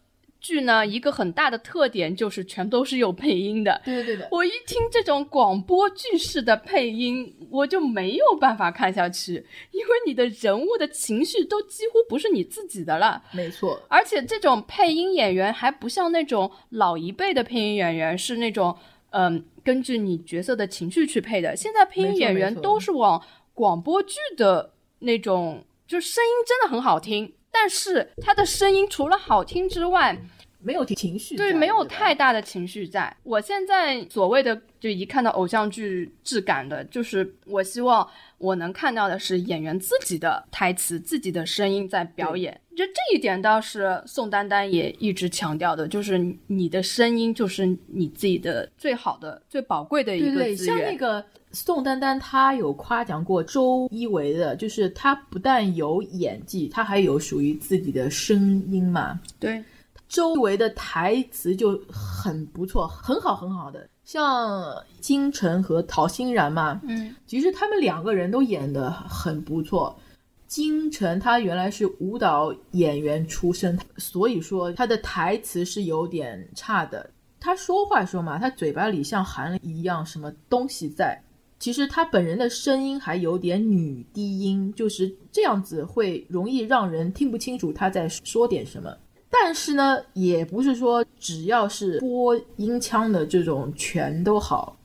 剧呢，一个很大的特点就是全都是有配音的。对对对我一听这种广播剧式的配音，我就没有办法看下去，因为你的人物的情绪都几乎不是你自己的了。没错，而且这种配音演员还不像那种老一辈的配音演员，是那种嗯，根据你角色的情绪去配的。现在配音演员都是往广播剧的那种，就声音真的很好听，但是他的声音除了好听之外，没有情绪，对，没有太大的情绪在。我现在所谓的就一看到偶像剧质感的，就是我希望我能看到的是演员自己的台词、自己的声音在表演。就这一点倒是宋丹丹也一直强调的，就是你的声音就是你自己的最好的、最宝贵的一个资源。像那个宋丹丹，她有夸奖过周一围的，就是她不但有演技，她还有属于自己的声音嘛。对。周围的台词就很不错，很好很好的，像金晨和陶欣然嘛，嗯，其实他们两个人都演的很不错。金晨他原来是舞蹈演员出身，所以说他的台词是有点差的。他说话说嘛，他嘴巴里像含了一样什么东西在。其实他本人的声音还有点女低音，就是这样子会容易让人听不清楚他在说点什么。但是呢，也不是说只要是播音腔的这种全都好，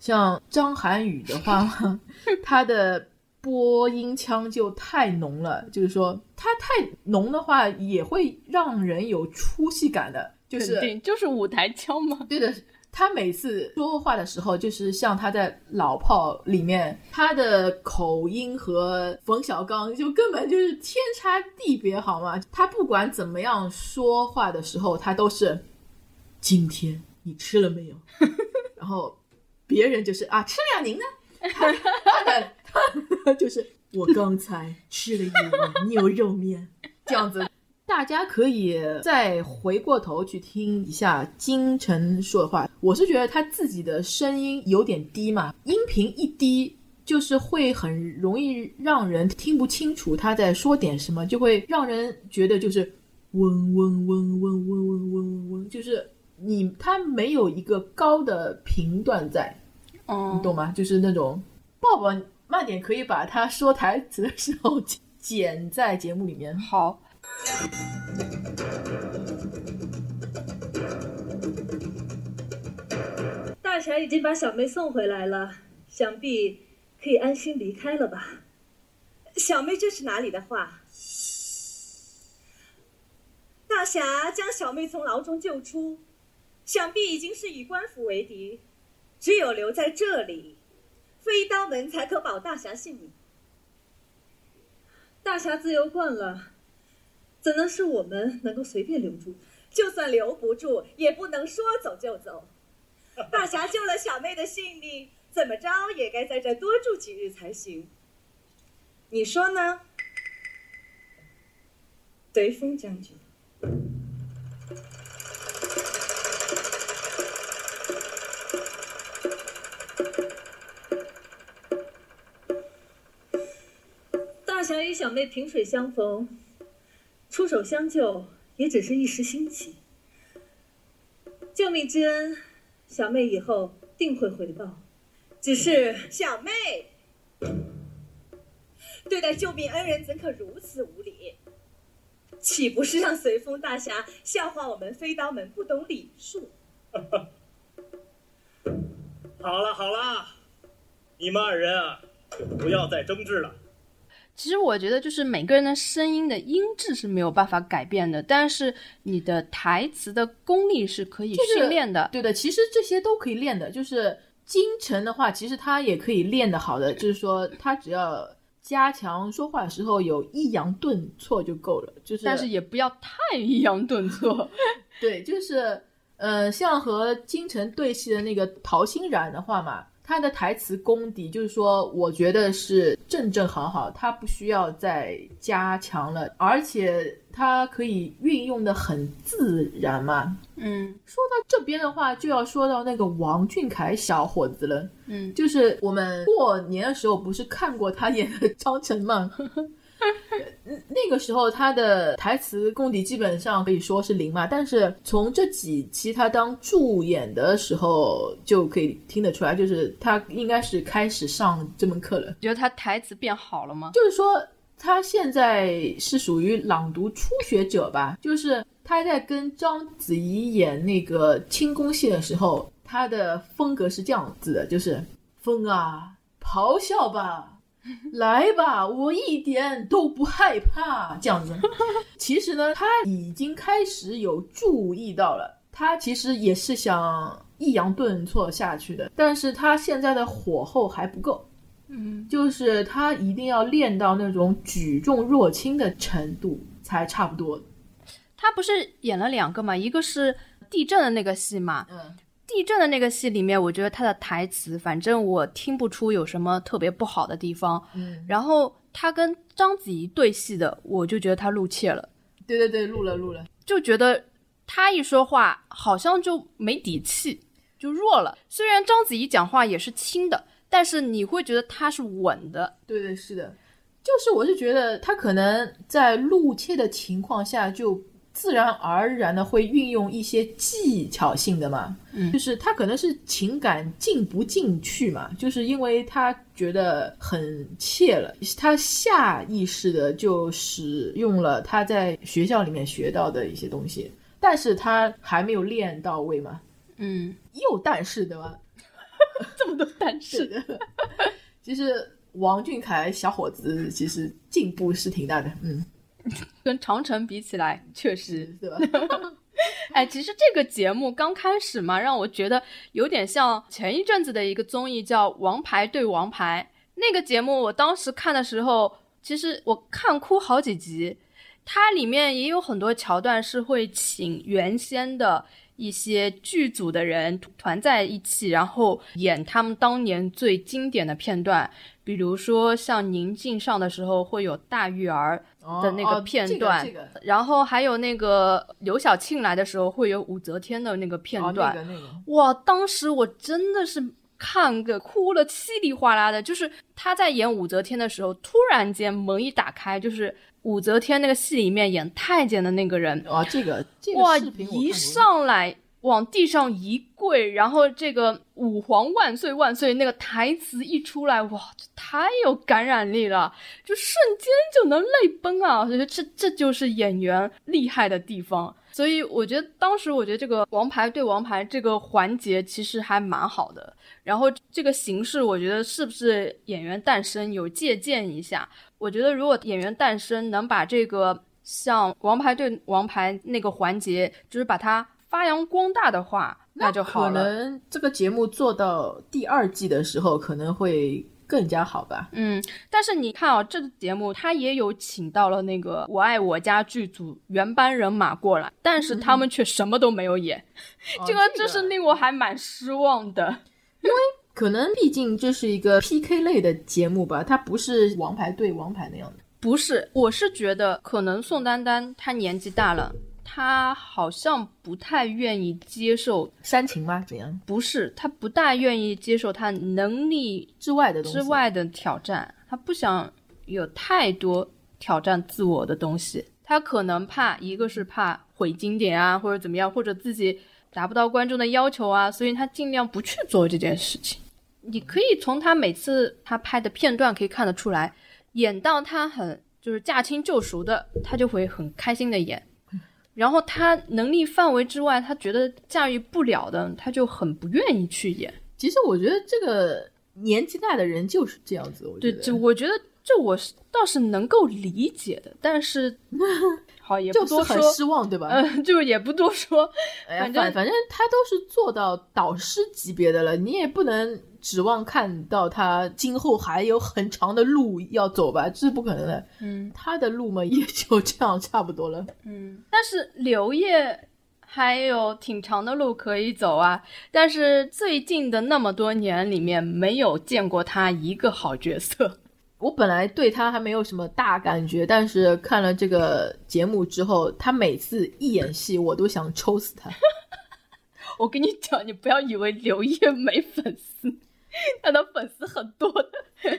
像张涵予的话，(laughs) 他的播音腔就太浓了，就是说他太浓的话也会让人有出戏感的，就是就是舞台腔嘛，对的。他每次说话的时候，就是像他在《老炮》里面，他的口音和冯小刚就根本就是天差地别，好吗？他不管怎么样说话的时候，他都是今天你吃了没有？(laughs) 然后别人就是啊，吃了您呢？他的他就是我刚才吃了一碗牛肉面，这样子。大家可以再回过头去听一下金晨说的话。我是觉得他自己的声音有点低嘛，音频一低，就是会很容易让人听不清楚他在说点什么，就会让人觉得就是嗡嗡嗡嗡嗡嗡嗡嗡，就是你他没有一个高的频段在，哦，你懂吗？就是那种抱抱慢点，可以把他说台词的时候剪在节目里面。好。大侠已经把小妹送回来了，想必可以安心离开了吧？小妹这是哪里的话？大侠将小妹从牢中救出，想必已经是与官府为敌，只有留在这里，飞刀门才可保大侠性命。大侠自由惯了。怎能是我们能够随便留住？就算留不住，也不能说走就走。(laughs) 大侠救了小妹的性命，怎么着也该在这多住几日才行。你说呢，随风将军？大侠与小妹萍水相逢。出手相救也只是一时兴起，救命之恩，小妹以后定会回报。只是小妹对待救命恩人怎可如此无礼？岂不是让随风大侠笑话我们飞刀门不懂礼数？(laughs) 好了好了，你们二人啊，就不要再争执了。其实我觉得，就是每个人的声音的音质是没有办法改变的，但是你的台词的功力是可以训练的。对的，其实这些都可以练的。就是金晨的话，其实他也可以练得好的，就是说他只要加强说话的时候有抑扬顿挫就够了。就是，但是也不要太抑扬顿挫。(laughs) 对，就是呃，像和金晨对戏的那个陶欣然的话嘛。他的台词功底，就是说，我觉得是正正好好，他不需要再加强了，而且他可以运用的很自然嘛。嗯，说到这边的话，就要说到那个王俊凯小伙子了。嗯，就是我们过年的时候不是看过他演的张晨吗？(laughs) 那个时候他的台词功底基本上可以说是零嘛，但是从这几期他当助演的时候就可以听得出来，就是他应该是开始上这门课了。觉得他台词变好了吗？就是说他现在是属于朗读初学者吧，就是他在跟章子怡演那个轻功戏的时候，他的风格是这样子的，就是风啊，咆哮吧。(laughs) 来吧，我一点都不害怕。这样子，(laughs) 其实呢，他已经开始有注意到了，他其实也是想抑扬顿挫下去的，但是他现在的火候还不够。嗯，就是他一定要练到那种举重若轻的程度才差不多。他不是演了两个嘛，一个是地震的那个戏嘛。嗯。地震的那个戏里面，我觉得他的台词，反正我听不出有什么特别不好的地方。嗯，然后他跟章子怡对戏的，我就觉得他露怯了。对对对，露了露了，就觉得他一说话好像就没底气，就弱了。虽然章子怡讲话也是轻的，但是你会觉得他是稳的。对对是的，就是我是觉得他可能在露怯的情况下就。自然而然的会运用一些技巧性的嘛，嗯，就是他可能是情感进不进去嘛，就是因为他觉得很怯了，他下意识的就使用了他在学校里面学到的一些东西，但是他还没有练到位嘛，嗯，又但是对吧？(laughs) 这么多但是的，其实王俊凯小伙子其实进步是挺大的，嗯。跟长城比起来，确实对吧？哎，其实这个节目刚开始嘛，让我觉得有点像前一阵子的一个综艺，叫《王牌对王牌》。那个节目我当时看的时候，其实我看哭好几集。它里面也有很多桥段是会请原先的一些剧组的人团在一起，然后演他们当年最经典的片段。比如说像宁静上的时候会有大玉儿的那个片段，然后还有那个刘晓庆来的时候会有武则天的那个片段。哇，当时我真的是看个哭了稀里哗啦的。就是他在演武则天的时候，突然间门一打开，就是武则天那个戏里面演太监的那个人。啊，这个这个视频一上来。往地上一跪，然后这个“武皇万岁万岁”那个台词一出来，哇，这太有感染力了，就瞬间就能泪崩啊！我觉得这这就是演员厉害的地方。所以我觉得当时我觉得这个王牌对王牌这个环节其实还蛮好的。然后这个形式，我觉得是不是演员诞生有借鉴一下？我觉得如果演员诞生能把这个像王牌对王牌那个环节，就是把它。发扬光大的话，那就好了。可能这个节目做到第二季的时候，可能会更加好吧。嗯，但是你看啊，这个节目他也有请到了那个《我爱我家》剧组原班人马过来，但是他们却什么都没有演，这个真是令我还蛮失望的。(laughs) 因为可能毕竟这是一个 PK 类的节目吧，它不是王牌对王牌那样的。不是，我是觉得可能宋丹丹她年纪大了。他好像不太愿意接受煽情吗？怎样？不是，他不大愿意接受他能力之外的之外的挑战。他不想有太多挑战自我的东西。他可能怕，一个是怕毁经典啊，或者怎么样，或者自己达不到观众的要求啊，所以他尽量不去做这件事情。你可以从他每次他拍的片段可以看得出来，演到他很就是驾轻就熟的，他就会很开心的演。然后他能力范围之外，他觉得驾驭不了的，他就很不愿意去演。其实我觉得这个年纪大的人就是这样子。对，就我觉得这我是倒是能够理解的，但是 (laughs) 好也多说，失望，对吧？嗯、就也不多说。哎呀，反正反反正他都是做到导师级别的了，你也不能指望看到他今后还有很长的路要走吧，这是不可能的。嗯他的路嘛，也就这样差不多了。嗯，但是刘烨还有挺长的路可以走啊。但是最近的那么多年里面，没有见过他一个好角色。我本来对他还没有什么大感觉，但是看了这个节目之后，他每次一演戏，我都想抽死他。(laughs) 我跟你讲，你不要以为刘烨没粉丝，他的粉丝很多的。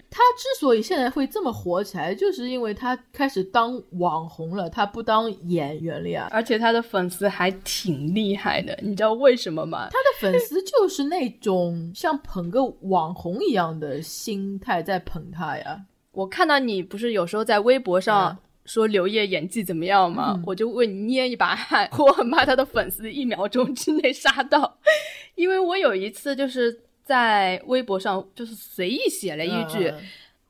他之所以现在会这么火起来，就是因为他开始当网红了，他不当演员了呀。而且他的粉丝还挺厉害的，你知道为什么吗？他的粉丝就是那种像捧个网红一样的心态在捧他呀。我看到你不是有时候在微博上嗯说刘烨演技怎么样吗？我就为你捏一把汗，我很怕他的粉丝一秒钟之内 (laughs) 杀到，因为我有一次就是在微博上就是随意写了一句，嗯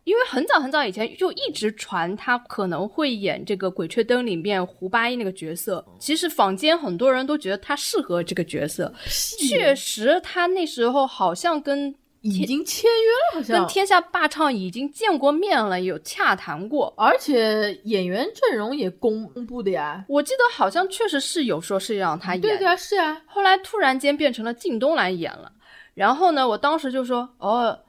因为很早很早以前就一直传他可能会演这个《鬼吹灯》里面胡八一那个角色。其实坊间很多人都觉得他适合这个角色，确实他那时候好像跟已经签约了，好像跟。天下霸唱已经见过面了，有洽谈过。而且演员阵容也公布的呀。我记得好像确实是有说是让他演，对对啊，是啊。后来突然间变成了靳东来演了。然后呢，我当时就说，哦，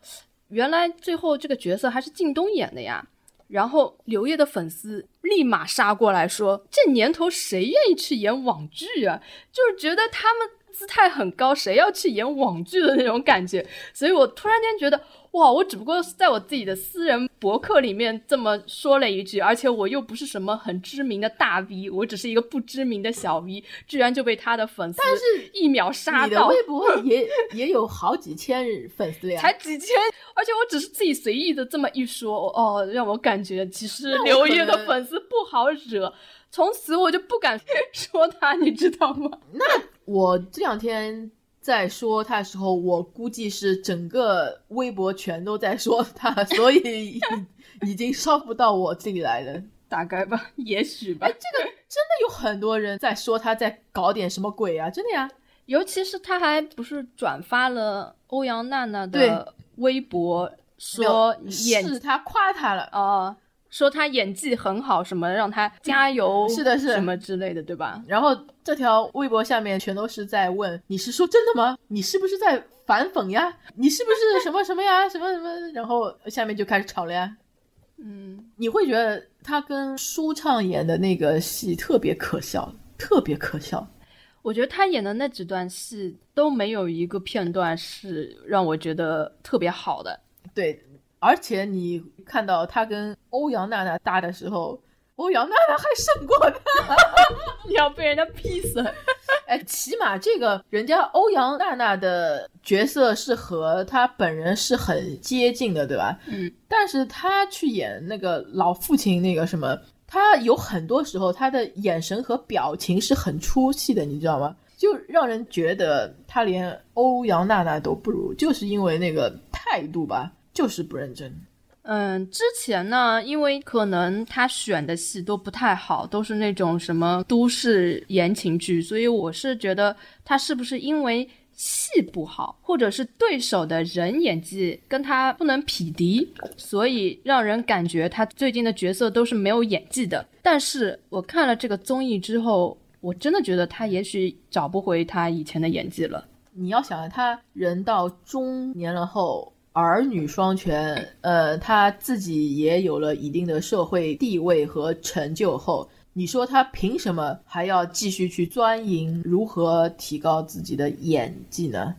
原来最后这个角色还是靳东演的呀。然后刘烨的粉丝立马杀过来说，这年头谁愿意去演网剧啊？就是觉得他们姿态很高，谁要去演网剧的那种感觉。所以我突然间觉得，哇，我只不过是在我自己的私人博客里面这么说了一句，而且我又不是什么很知名的大 V，我只是一个不知名的小 V，居然就被他的粉丝但是一秒杀到，你的微博也也有好几千粉丝呀。(laughs) 才几千，而且我只是自己随意的这么一说，哦，让我感觉其实刘烨的粉丝不好惹，从此我就不敢 (laughs) 说他，你知道吗？那我这两天在说他的时候，我估计是整个微博全都在说他，所以已 (laughs) 已经烧不到我这里来了。大概吧，也许吧哎，，这个 (laughs) 真的有很多人在说他在搞点什么鬼啊！真的呀，尤其是他还不是转发了欧阳娜娜的微博，说是他夸他了。哦、说他演技很好，什么让他加油，是的是什么之类的，对吧？然后这条微博下面全都是在问：你是说真的吗？你是不是在反讽呀？你是不是什么什么呀？什么什么？然后下面就开始吵了呀。嗯，你会觉得他跟舒畅演的那个戏特别可笑，特别可笑。我觉得他演的那几段戏都没有一个片段是让我觉得特别好的。对，而且你看到他跟欧阳娜娜搭的时候，欧阳娜娜还胜过他。(laughs) 你要被人家劈死。(laughs) 哎，起码这个人家欧阳娜娜的角色是和他本人是很接近的，对吧？嗯，但是他去演那个老父亲那个什么，他有很多时候他的眼神和表情是很出戏的，你知道吗？就让人觉得他连欧阳娜娜都不如，就是因为那个态度吧，就是不认真。嗯，之前呢，因为可能他选的戏都不太好，都是那种什么都市言情剧，所以我是觉得他是不是因为戏不好，或者是对手的人演技跟他不能匹敌，所以让人感觉他最近的角色都是没有演技的。但是我看了这个综艺之后，我真的觉得他也许找不回他以前的演技了。你要想，他人到中年了后，儿女双全，呃，他自己也有了一定的社会地位和成就后，你说他凭什么还要继续去钻营如何提高自己的演技呢？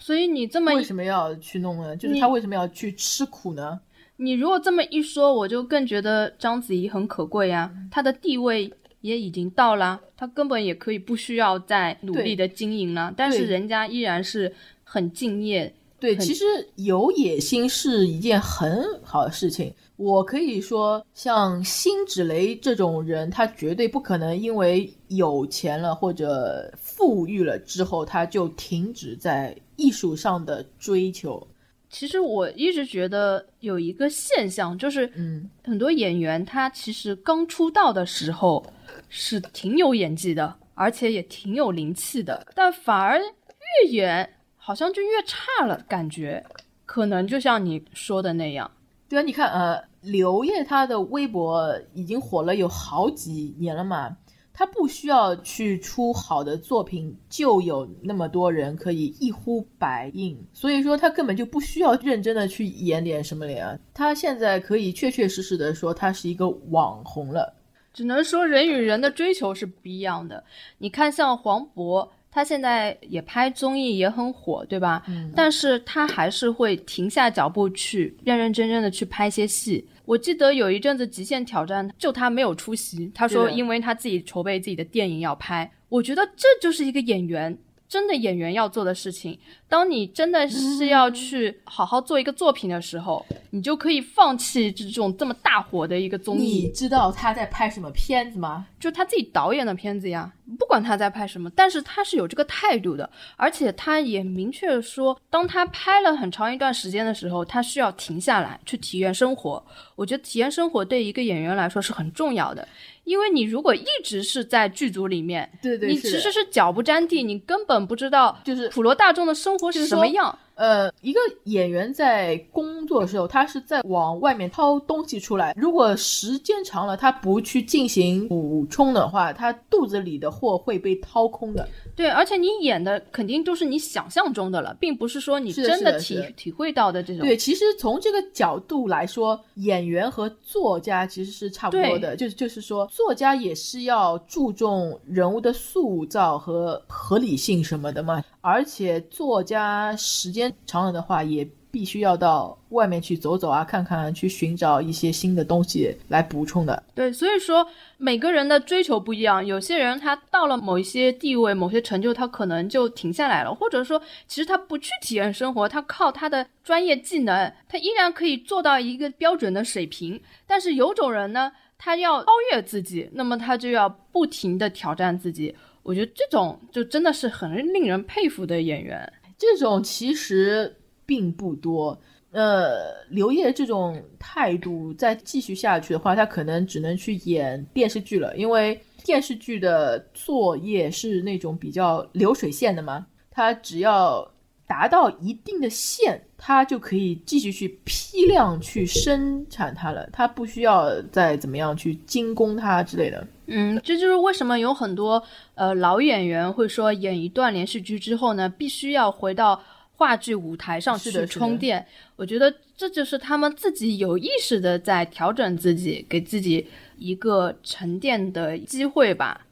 所以你这么为什么要去弄呢？就是他为什么要去吃苦呢？你如果这么一说，我就更觉得章子怡很可贵呀、她的地位也已经到了，她根本也可以不需要再努力的经营了。但是人家依然是很敬业，对，其实有野心是一件很好的事情。我可以说，像辛芷蕾这种人，他绝对不可能因为有钱了或者富裕了之后，他就停止在艺术上的追求。其实我一直觉得有一个现象，就是嗯，很多演员他其实刚出道的时候是挺有演技的，而且也挺有灵气的，但反而越演好像就越差了，感觉可能就像你说的那样。对啊，你看，呃，刘烨他的微博已经火了有好几年了嘛，他不需要去出好的作品，就有那么多人可以一呼百应，所以说他根本就不需要认真的去演点什么脸啊，他现在可以确确实实的说他是一个网红了。只能说人与人的追求是不一样的。你看，像黄渤，他现在也拍综艺也很火，对吧？嗯但是他还是会停下脚步去认认真真的去拍一些戏。我记得有一阵子《极限挑战》，就他没有出席，他说因为他自己筹备自己的电影要拍。我觉得这就是一个演员。真的演员要做的事情，当你真的是要去好好做一个作品的时候，你就可以放弃这种这么大火的一个综艺。你知道他在拍什么片子吗？就他自己导演的片子呀，不管他在拍什么，但是他是有这个态度的，而且他也明确说，当他拍了很长一段时间的时候，他需要停下来去体验生活。我觉得体验生活对一个演员来说是很重要的，因为你如果一直是在剧组里面，对对，你其实是脚不沾地，你根本不知道就是普罗大众的生活是是什么说样。呃，一个演员在工作的时候，他是在往外面掏东西出来。如果时间长了，他不去进行补充的话，他肚子里的货会被掏空的。对，而且你演的肯定都是你想象中的了，并不是说你真的体体会到的这种。对，其实从这个角度来说，演员和作家其实是差不多的，就是就是说，作家也是要注重人物的塑造和合理性什么的嘛。而且作家时间长了的话，也必须要到外面去走走啊，看看，去寻找一些新的东西来补充的。对，所以说每个人的追求不一样，有些人他到了某一些地位、某些成就，他可能就停下来了，或者说其实他不去体验生活，他靠他的专业技能，他依然可以做到一个标准的水平。但是有种人呢，他要超越自己，那么他就要不停的挑战自己。我觉得这种就真的是很令人佩服的演员。这种其实并不多。呃，刘烨这种态度再继续下去的话，他可能只能去演电视剧了，因为电视剧的作业是那种比较流水线的嘛，他只要达到一定的线，他就可以继续去批量去生产它了，他不需要再怎么样去精工它之类的。嗯，这就是为什么有很多呃老演员会说，演一段连续剧之后呢，必须要回到话剧舞台上去充电。我觉得这就是他们自己有意识的在调整自己，给自己一个沉淀的机会吧。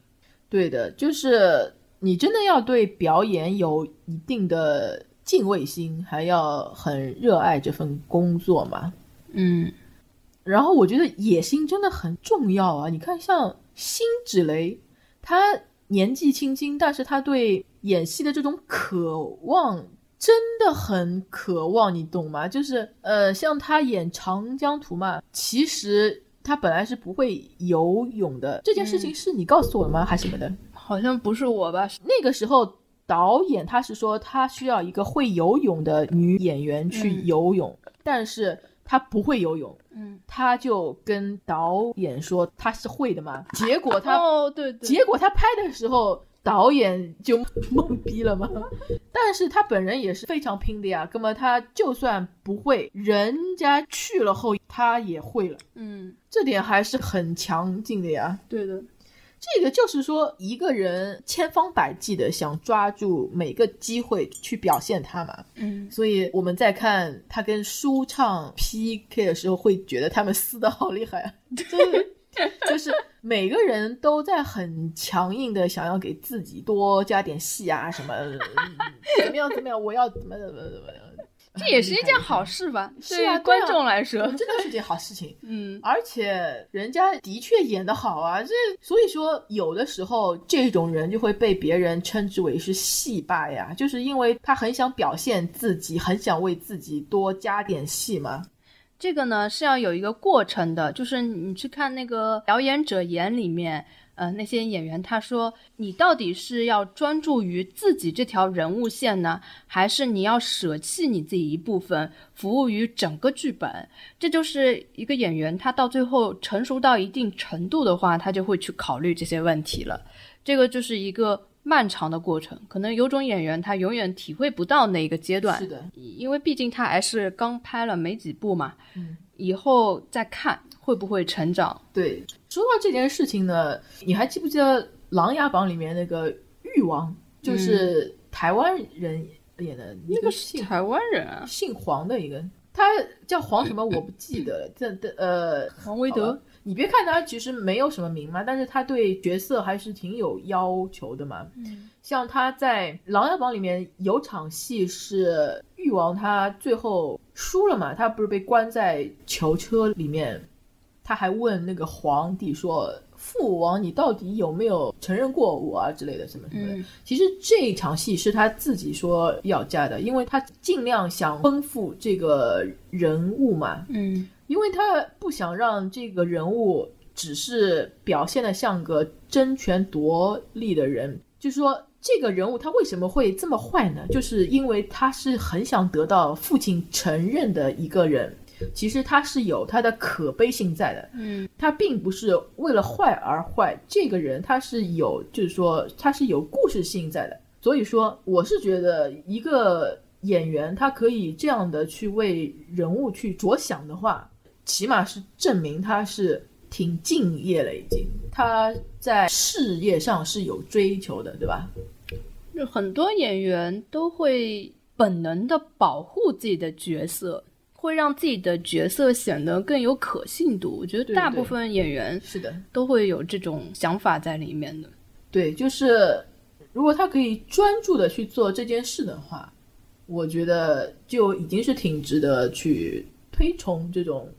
对的，就是你真的要对表演有一定的敬畏心，还要很热爱这份工作嘛。嗯，然后我觉得野心真的很重要啊！你看，像辛芷蕾，她年纪轻轻，但是她对演戏的这种渴望真的很渴望，你懂吗？就是呃，像她演《长江图》嘛，其实她本来是不会游泳的，这件事情是你告诉我的吗？还是什么的？好像不是我吧？那个时候导演他是说他需要一个会游泳的女演员去嗯游泳，但是他不会游泳，嗯，他就跟导演说他是会的嘛，结果他、哦，对对，结果他拍的时候。导演就 (laughs) 懵逼了嘛，但是他本人也是非常拼的呀。那么他就算不会，人家去了后他也会了，嗯，这点还是很强劲的呀。对的，这个就是说，一个人千方百计的想抓住每个机会去表现他嘛。嗯，所以我们在看他跟舒畅 PK 的时候，会觉得他们撕的好厉害啊！(laughs) 就是就是每个人都在很强硬的想要给自己多加点戏啊，什么嗯怎么样怎么样，我要怎么怎么怎么。这也是一件好事吧？是啊对于观众来说，真的是件好事情。嗯，而且人家的确演得好啊，这所以说有的时候这种人就会被别人称之为是戏霸呀，就是因为他很想表现自己，很想为自己多加点戏嘛。这个呢是要有一个过程的，就是你去看那个表演者眼里面，呃，那些演员他说，你到底是要专注于自己这条人物线呢，还是你要舍弃你自己一部分，服务于整个剧本？这就是一个演员他到最后成熟到一定程度的话，他就会去考虑这些问题了。这个就是一个。漫长的过程，可能有种演员他永远体会不到那一个阶段，是的，因为毕竟他还是刚拍了没几部嘛，嗯，以后再看会不会成长。对，说到这件事情呢，你还记不记得《琅琊榜》里面那个誉王，就是台湾人演的那个姓？台湾人啊，姓黄的一个，他叫黄什么我不记得了，这的呃黄维德。你别看他其实没有什么名嘛，但是他对角色还是挺有要求的嘛。嗯，像他在《琅琊榜》里面有场戏是誉王，他最后输了嘛，他不是被关在囚车里面，他还问那个皇帝说：“父王，你到底有没有承认过我啊之类的什么什么的？”其实这一场戏是他自己说要加的，因为他尽量想丰富这个人物嘛。嗯。因为他不想让这个人物只是表现的像个争权夺利的人，就是说这个人物他为什么会这么坏呢？就是因为他是很想得到父亲承认的一个人，其实他是有他的可悲性在的。嗯，他并不是为了坏而坏，这个人他是有，就是说他是有故事性在的。所以说，我是觉得一个演员他可以这样的去为人物去着想的话。起码是证明他是挺敬业了，已经他在事业上是有追求的，对吧？就很多演员都会本能的保护自己的角色，会让自己的角色显得更有可信度。我觉得大部分演员是的，都会有这种想法在里面的。对，就是如果他可以专注的去做这件事的话，我觉得就已经是挺值得去推崇这种。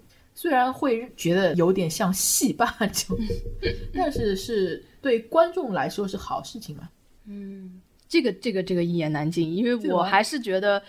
虽然会觉得有点像戏霸就，(laughs) 但是是对观众来说是好事情嘛。嗯，这个这个这个一言难尽，因为我还是觉得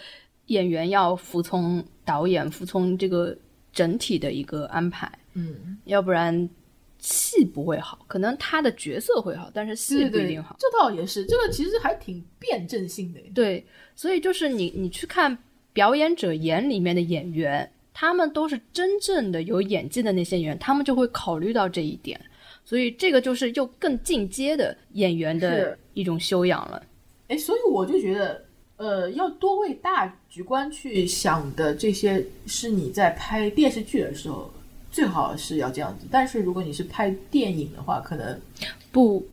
演员要服从导演，服从这个整体的一个安排。嗯，要不然戏不会好，可能他的角色会好，但是戏不一定好。这倒也是，这个其实还挺辩证性的。对，所以就是你你去看表演者眼里面的演员。他们都是真正的有演技的那些演员，他们就会考虑到这一点，所以这个就是又更进阶的演员的一种修养了。哎，所以我就觉得，呃，要多为大局观去想的这些，是你在拍电视剧的时候最好是要这样子。但是如果你是拍电影的话，可能不，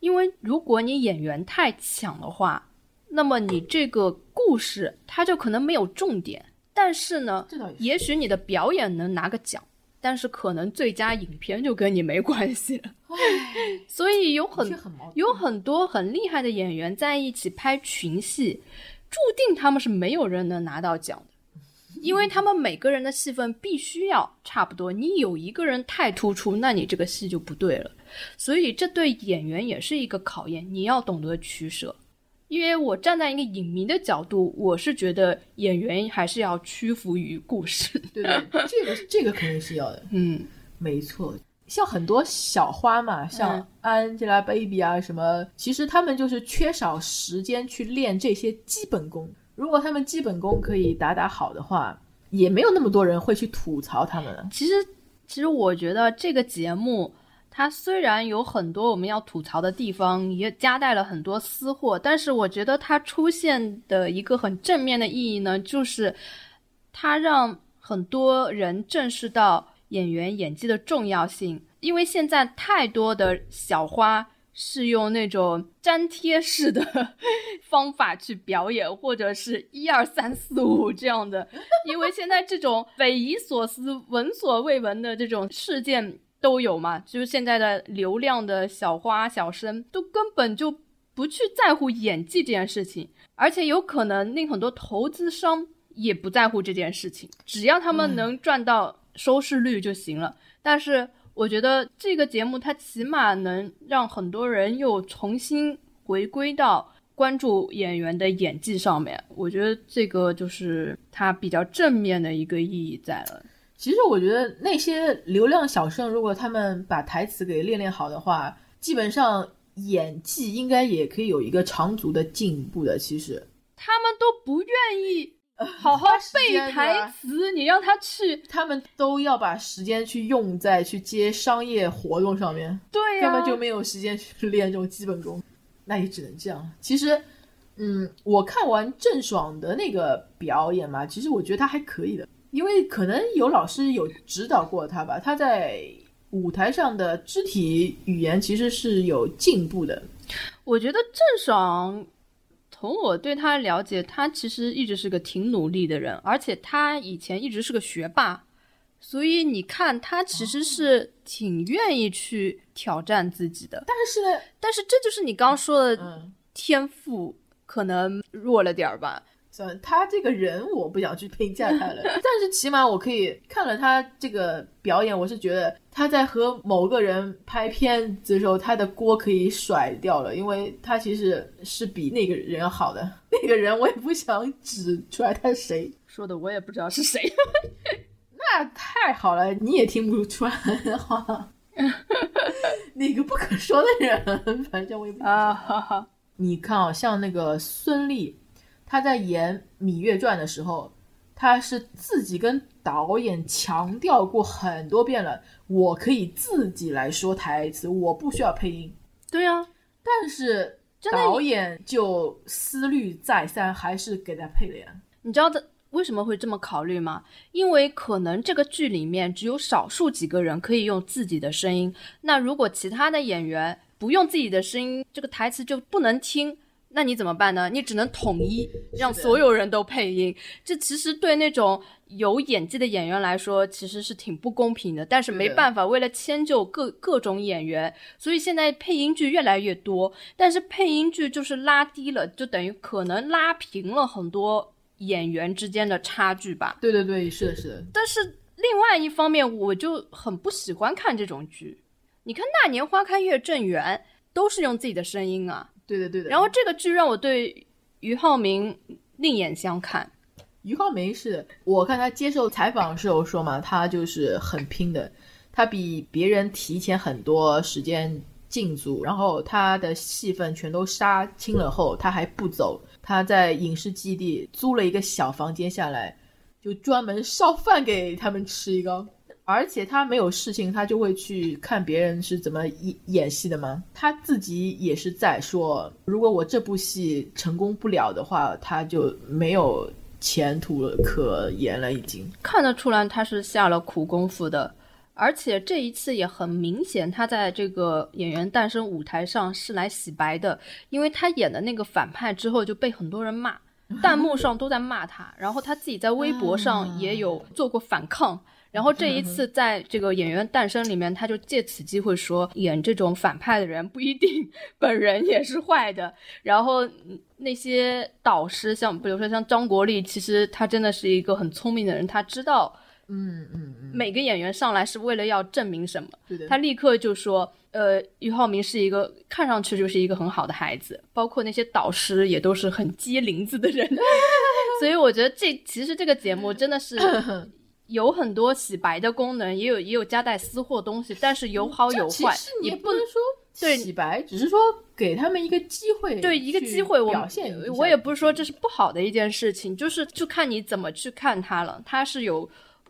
因为如果你演员太强的话，那么你这个故事它就可能没有重点。但是呢，也许你的表演能拿个奖，但是可能最佳影片就跟你没关系了。(laughs) 所以有很有很多很厉害的演员在一起拍群戏，注定他们是没有人能拿到奖的，因为他们每个人的戏份必须要差不多。你有一个人太突出，那你这个戏就不对了。所以这对演员也是一个考验，你要懂得取舍。因为我站在一个影迷的角度，我是觉得演员还是要屈服于故事。对 (laughs) 对，这个这个肯定是要的。嗯，没错。像很多小花嘛，像 Angelababy 啊什么，其实他们就是缺少时间去练这些基本功。如果他们基本功可以打打好的话，也没有那么多人会去吐槽他们。其实，其实我觉得这个节目。它虽然有很多我们要吐槽的地方，也夹带了很多私货，但是我觉得它出现的一个很正面的意义呢，就是它让很多人正视到演员演技的重要性。因为现在太多的小花是用那种粘贴式的 (laughs) 方法去表演，或者是一二三四五这样的。因为现在这种匪夷所思、闻所未闻的这种事件。都有嘛，就是现在的流量的小花小生都根本就不去在乎演技这件事情，而且有可能那很多投资商也不在乎这件事情，只要他们能赚到收视率就行了。但是我觉得这个节目它起码能让很多人又重新回归到关注演员的演技上面，我觉得这个就是它比较正面的一个意义在了。其实我觉得那些流量小生，如果他们把台词给练练好的话，基本上演技应该也可以有一个长足的进步的。其实他们都不愿意好好背台词，你让他去，他们都要把时间去用在去接商业活动上面，对呀，根本就没有时间去 (laughs) 练这种基本功。那也只能这样。其实，嗯，我看完郑爽的那个表演嘛，其实我觉得她还可以的。因为可能有老师有指导过他吧，他在舞台上的肢体语言其实是有进步的。我觉得郑爽，从我对他了解，他其实一直是个挺努力的人，而且他以前一直是个学霸，所以你看他其实是挺愿意去挑战自己的。但是呢，但是这就是你刚刚说的天赋可能弱了点儿吧。他这个人我不想去评价他了，(laughs) 但是起码我可以看了他这个表演，我是觉得他在和某个人拍片子的时候，他的锅可以甩掉了，因为他其实是比那个人要好的。(laughs) 那个人我也不想指出来他是谁，说的我也不知道是谁。(laughs) 那太好了，你也听不出来的话，那个不可说的人，反正我也不啊。你看啊，像那个孙俪。他在演《芈月传》的时候，他是自己跟导演强调过很多遍了，我可以自己来说台词，我不需要配音。对呀，但是导演就思虑再三，还是给他配了呀。你知道他为什么会这么考虑吗？因为可能这个剧里面只有少数几个人可以用自己的声音，那如果其他的演员不用自己的声音，这个台词就不能听。那你怎么办呢？你只能统一让所有人都配音，这其实对那种有演技的演员来说，其实是挺不公平的。但是没办法，为了迁就各各种演员，所以现在配音剧越来越多。但是配音剧就是拉低了，就等于可能拉平了很多演员之间的差距吧。对对对，是的，是的。但是另外一方面，我就很不喜欢看这种剧。你看《那年花开月正圆》，都是用自己的声音啊。对的，对的。然后这个剧让我对俞灏明另眼相看。俞灏明是我看他接受采访时候说嘛，他就是很拼的，他比别人提前很多时间进组，然后他的戏份全都杀青了后，他还不走，他在影视基地租了一个小房间下来，就专门烧饭给他们吃一个。而且他没有事情，他就会去看别人是怎么演演戏的吗？他自己也是在说，如果我这部戏成功不了的话，他就没有前途可言了。已经看得出来，他是下了苦功夫的。而且这一次也很明显，他在这个演员诞生舞台上是来洗白的，因为他演的那个反派之后就被很多人骂，弹幕上都在骂他，然后他自己在微博上也有做过反抗。然后这一次在这个演员诞生里面，他就借此机会说，演这种反派的人不一定本人也是坏的。然后那些导师，像比如说像张国立，其实他真的是一个很聪明的人，他知道，嗯嗯嗯，每个演员上来是为了要证明什么。他立刻就说，呃，俞灏明是一个看上去就是一个很好的孩子，包括那些导师也都是很接灵子的人。(laughs) 所以我觉得这其实这个节目真的是。有很多洗白的功能，也有也有夹带私货东西，但是有好有坏。你不能说对洗白，只是说给他们一个机会，对一个机会，我表现。我也不是说这是不好的一件事情，就是就看你怎么去看它了。它是有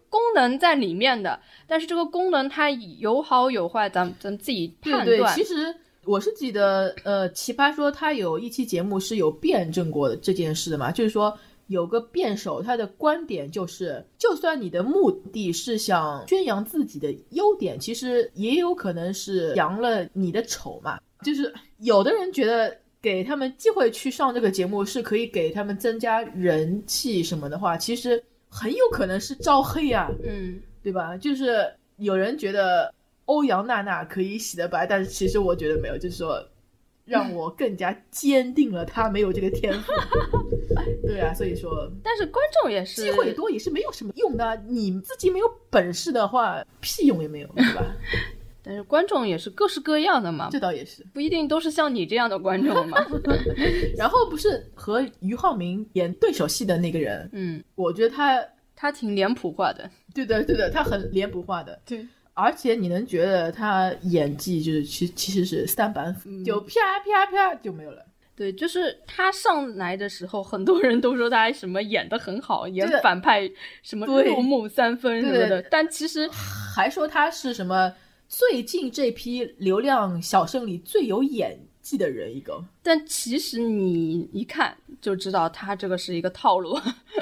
功能在里面的，但是这个功能它有好有坏，咱咱自己判断。其实我是记得，呃，奇葩说他有一期节目是有辩证过的这件事的嘛，就是说。有个辩手，他的观点就是，就算你的目的是想宣扬自己的优点，其实也有可能是扬了你的丑嘛。就是有的人觉得给他们机会去上这个节目是可以给他们增加人气什么的话，其实很有可能是招黑啊，嗯，对吧？就是有人觉得欧阳娜娜可以洗得白，但是其实我觉得没有，就是说。让我更加坚定了他没有这个天赋。(laughs) 对啊，所以说，但是观众也是机会多也是没有什么用的。你自己没有本事的话，屁用也没有，对吧？(laughs) 但是观众也是各式各样的嘛，这倒也是，不一定都是像你这样的观众嘛。(laughs) 然后不是和俞灏明演对手戏的那个人，嗯，我觉得他他挺脸谱化的。对的，对的，他很脸谱化的。对，而且你能觉得他演技就是其其实是三板斧，就啪啪啪就没有了。对，就是他上来的时候，很多人都说他什么演的很好，演反派什么对入木三分什么的。但其实还说他是什么最近这批流量小生里最有演技的人一个。但其实你一看就知道，他这个是一个套路。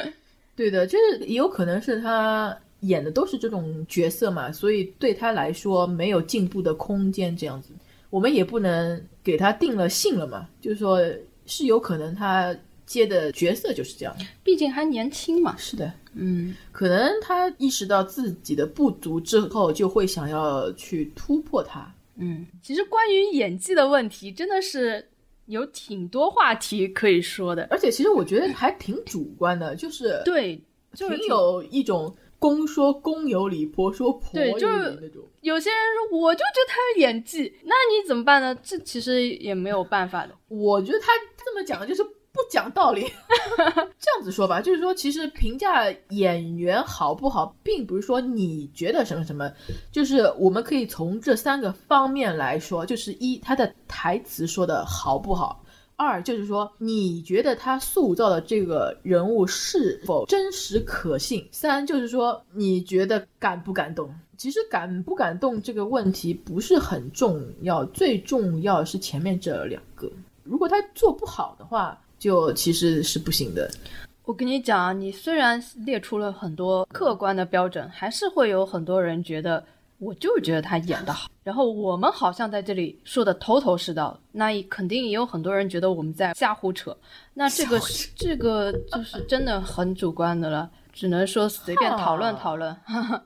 (laughs) 对的，就是也有可能是他演的都是这种角色嘛，所以对他来说没有进步的空间。这样子，我们也不能给他定了性了嘛，就是说是有可能他接的角色就是这样。毕竟还年轻嘛。是的，嗯，可能他意识到自己的不足之后，就会想要去突破它。嗯，其实关于演技的问题，真的是有挺多话题可以说的。而且其实我觉得还挺主观的，就是对，就是挺有一种公说公有理，婆说婆有理。有些人说，我就觉得他有演技，那你怎么办呢？这其实也没有办法的。我觉得他这么讲就是不讲道理。(laughs) 这样子说吧，就是说，其实评价演员好不好，并不是说你觉得什么什么，就是我们可以从这三个方面来说，就是一他的台词说的好不好。二就是说，你觉得他塑造的这个人物是否真实可信？三就是说，你觉得感不感动？其实感不感动这个问题不是很重要，最重要是前面这两个。如果他做不好的话，就其实是不行的。我跟你讲啊，你虽然列出了很多客观的标准，还是会有很多人觉得，我就是觉得他演的好。然后我们好像在这里说的头头是道，那肯定也有很多人觉得我们在瞎胡扯。那这个这个就是真的很主观的了，只能说随便讨论讨论。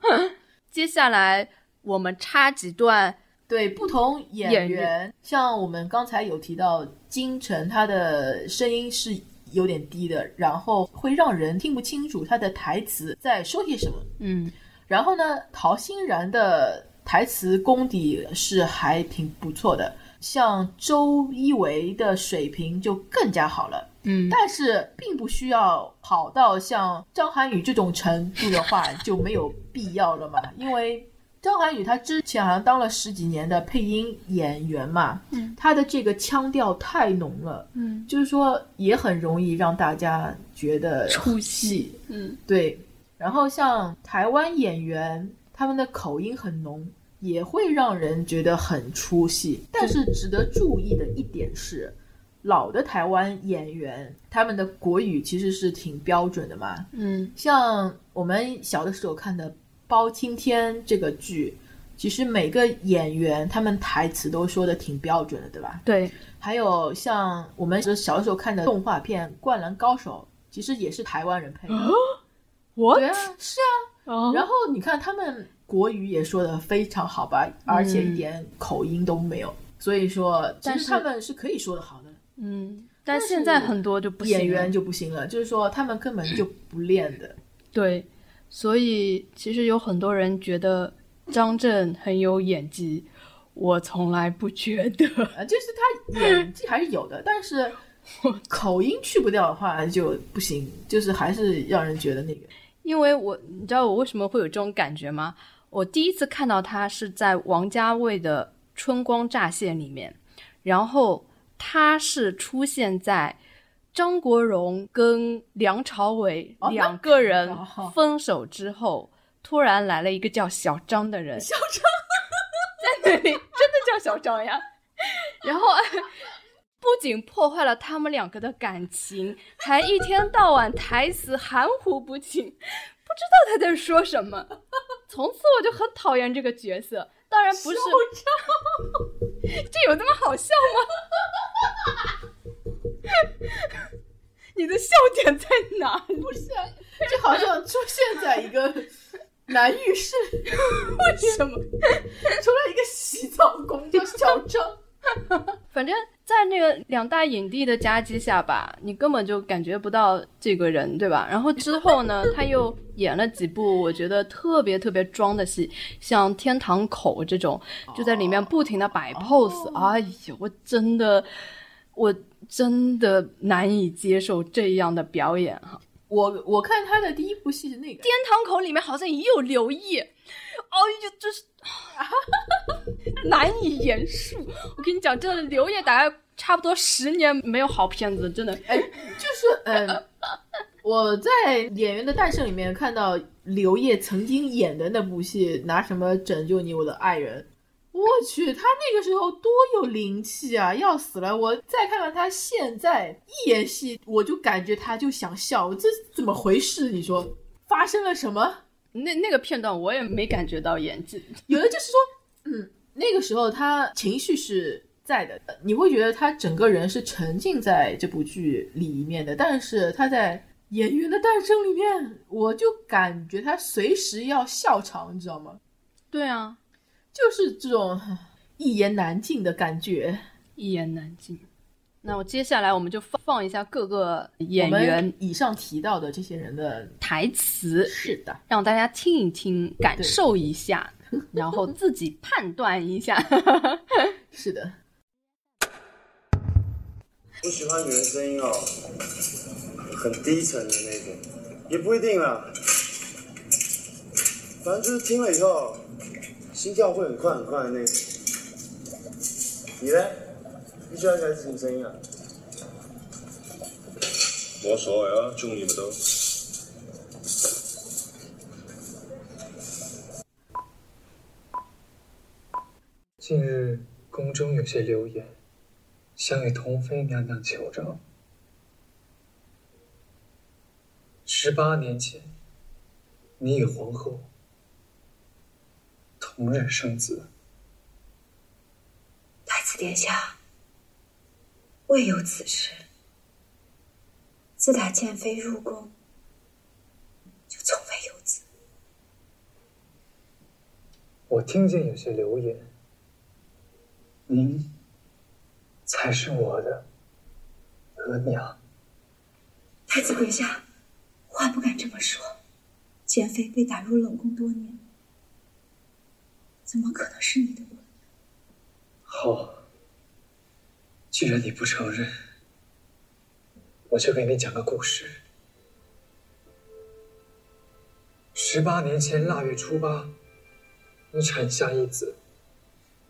(laughs) 接下来我们插几段，对不同演演员，像我们刚才有提到金晨，他的声音是有点低的，然后会让人听不清楚他的台词在说些什么。嗯，然后呢，陶欣然的台词功底是还挺不错的，像周一围的水平就更加好了。嗯但是并不需要好到像张涵予这种程度的话，(laughs) 就没有必要了嘛。因为张涵予他之前好像当了十几年的配音演员嘛，嗯，他的这个腔调太浓了，嗯就是说也很容易让大家觉得出戏。嗯对，然后像台湾演员，他们的口音很浓，也会让人觉得很出戏。但是值得注意的一点是，老的台湾演员他们的国语其实是挺标准的嘛。嗯像我们小的时候看的《包青天》这个剧，其实每个演员他们台词都说的挺标准的，对吧？对，还有像我们小的时候看的动画片《灌篮高手》，其实也是台湾人配的。我对啊，是啊。哦然后你看他们国语也说的非常好吧，而且一点口音都没有，所以说其但是实他们是可以说的好的。嗯，但现在很多就不行了演员就不行了，就是说他们根本就不练的。对，所以其实有很多人觉得张震很有演技，我从来不觉得。啊，就是他演技还是有的，但是 (laughs) 口音去不掉的话就不行，就是还是让人觉得那个。因为我，你知道我为什么会有这种感觉吗？我第一次看到他是在王家卫的《春光乍泄》里面，然后他是出现在张国荣跟梁朝伟两个人分手之后，突然来了一个叫小张的人，小张，在那里真的叫小张呀。(laughs) 然后不仅破坏了他们两个的感情，(laughs) 还一天到晚台词含糊不清，不知道他在说什么。(laughs) 从此我就很讨厌这个角色。当然不是，(laughs) 这有那么好笑吗？你的笑点在哪里？不是啊，就好像出现在一个男浴室，为什么？出来一个洗澡工叫小张。反正，在那个两大影帝的夹击下吧，你根本就感觉不到这个人，对吧？然后之后呢，他又演了几部我觉得特别特别装的戏，像《天堂口》这种，就在里面不停的摆 pose，、哎呦，我真的，我真的难以接受这样的表演哈。我我看他的第一部戏是那个《天堂口》里面好像也有刘烨，哦哟，就是。难以言述。我跟你讲，真的刘烨大概差不多十年没有好片子，真的。哎，就是嗯，我在《演员的诞生》里面看到刘烨曾经演的那部戏，拿什么拯救你，我的爱人。我去，他那个时候多有灵气啊，要死了！我再看看他现在一演戏，我就感觉他就想笑，这怎么回事？你说发生了什么？那那个片段我也没感觉到演技，有的就是说，嗯，那个时候他情绪是在的，你会觉得他整个人是沉浸在这部剧里面的，但是他在演员的诞生里面，我就感觉他随时要笑场，你知道吗？对啊，就是这种一言难尽的感觉，一言难尽。那我接下来我们就放放一下各个演员以上提到的这些人的台词，是的，让大家听一听，感受一下，然后自己判断一下。(laughs) 是的。我喜欢女人声音哦，很低沉的那种，也不一定啦，反正就是听了以后，心跳会很快很快的那种。你呢？你喜欢男子什么声音啊？冇所谓啊，中意咪得。近日宫中有些流言，想与同妃娘娘求证。十八年前，你与皇后同日生子。太子殿下。未有此事。自打建妃入宫，就从未有子。我听见有些流言，您才是我的额娘。太子殿下，话不敢这么说。建妃被打入冷宫多年，怎么可能是你的额娘？好。既然你不承认，我就给你讲个故事。十八年前腊月初八，你产下一子，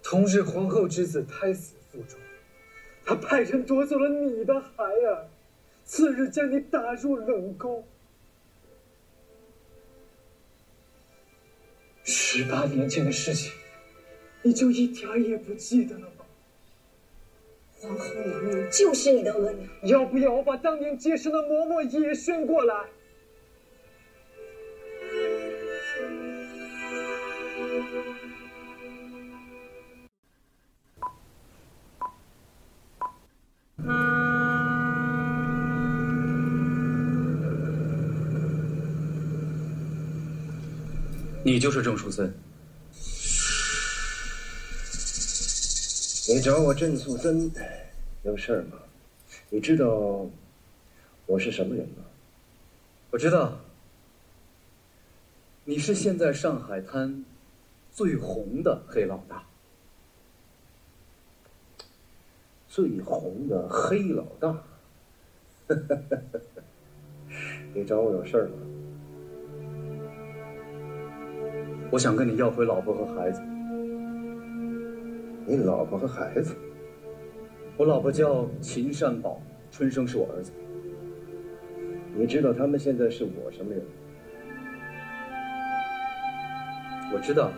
同日皇后之子胎死腹中，他派人夺走了你的孩儿，次日将你打入冷宫。十八年前的事情，你就一点也不记得了吗皇后娘娘就是你的额娘，要不要我把当年接生的嬷嬷也宣过来？你就是郑树森。你找我郑素贞有事儿吗？你知道我是什么人吗？我知道，你是现在上海滩最红的黑老大。最红的黑老大，(laughs) 你找我有事儿吗？我想跟你要回老婆和孩子。你老婆和孩子，我老婆叫秦善宝，春生是我儿子。你知道他们现在是我什么人？我知道，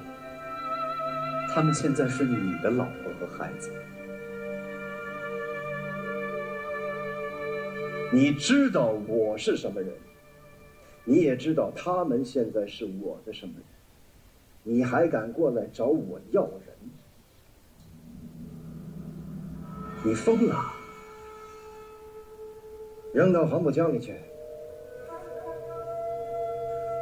他们现在是你的老婆和孩子。你知道我是什么人？你也知道他们现在是我的什么人？你还敢过来找我要人？你疯了！扔到黄浦江里去！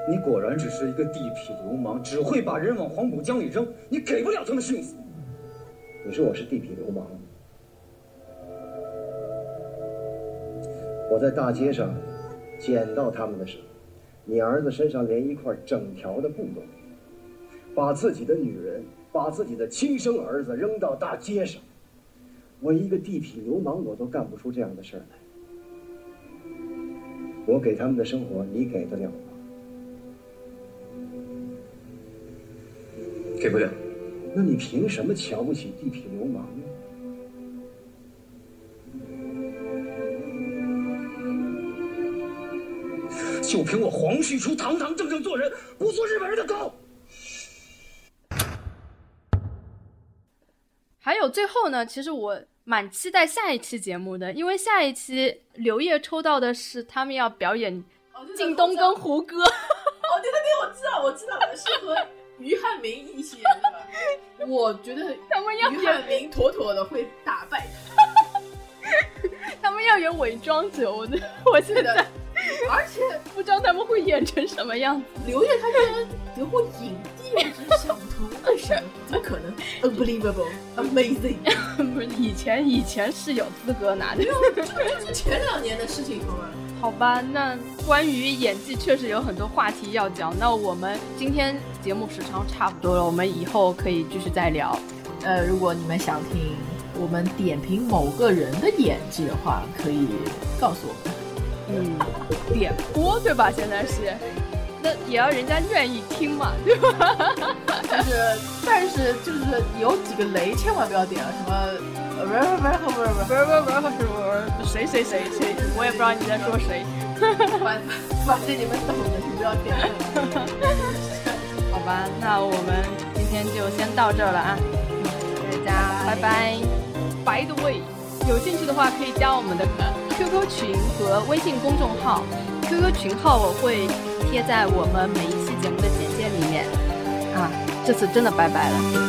你果然只是一个地痞流氓，只会把人往黄浦江里扔，你给不了他们幸福。你说我是地痞流氓？我在大街上捡到他们的时候，你儿子身上连一块整条的布都没有，把自己的女人，把自己的亲生儿子扔到大街上。我一个地痞流氓，我都干不出这样的事儿来。我给他们的生活，你给得了吗？给不了。那你凭什么瞧不起地痞流氓呢？就凭我黄旭初堂堂正正做人，不做日本人的狗。还有最后呢，其实我蛮期待下一期节目的，因为下一期刘烨抽到的是他们要表演靳东跟胡歌。哦，对对对，我知道，我知道，是和于汉民一起演的吧？我觉得他们要于汉民妥妥的会打败他。(laughs) 他们要演伪装者，我的，(laughs) 我现在，而且不知道他们会演成什么样子。刘烨他居然得过影想不通，为什么？怎么可能？Unbelievable，amazing！(laughs) 不是以前以前是有资格拿的，这是前两年的事情，好吗？好吧，那关于演技确实有很多话题要讲。那我们今天节目时长差不多了，我们以后可以继续再聊。呃，如果你们想听我们点评某个人的演技的话，可以告诉我们。嗯，点播对吧？现在是，那也要人家愿意听嘛，(laughs) 对吧？就是，但是就是有几个雷千万不要点啊，什么，不是不是不是不是不是不是不是不是谁谁谁谁，我也不知道你在说谁，反反正你们懂的，你不要点。好吧，那我们今天就先到这儿了啊，大家拜拜，by the way。有兴趣的话可以加我们的 QQ 群和微信公众号，QQ 群号我会贴在我们每一期节目的简介里面。啊，这次真的拜拜了。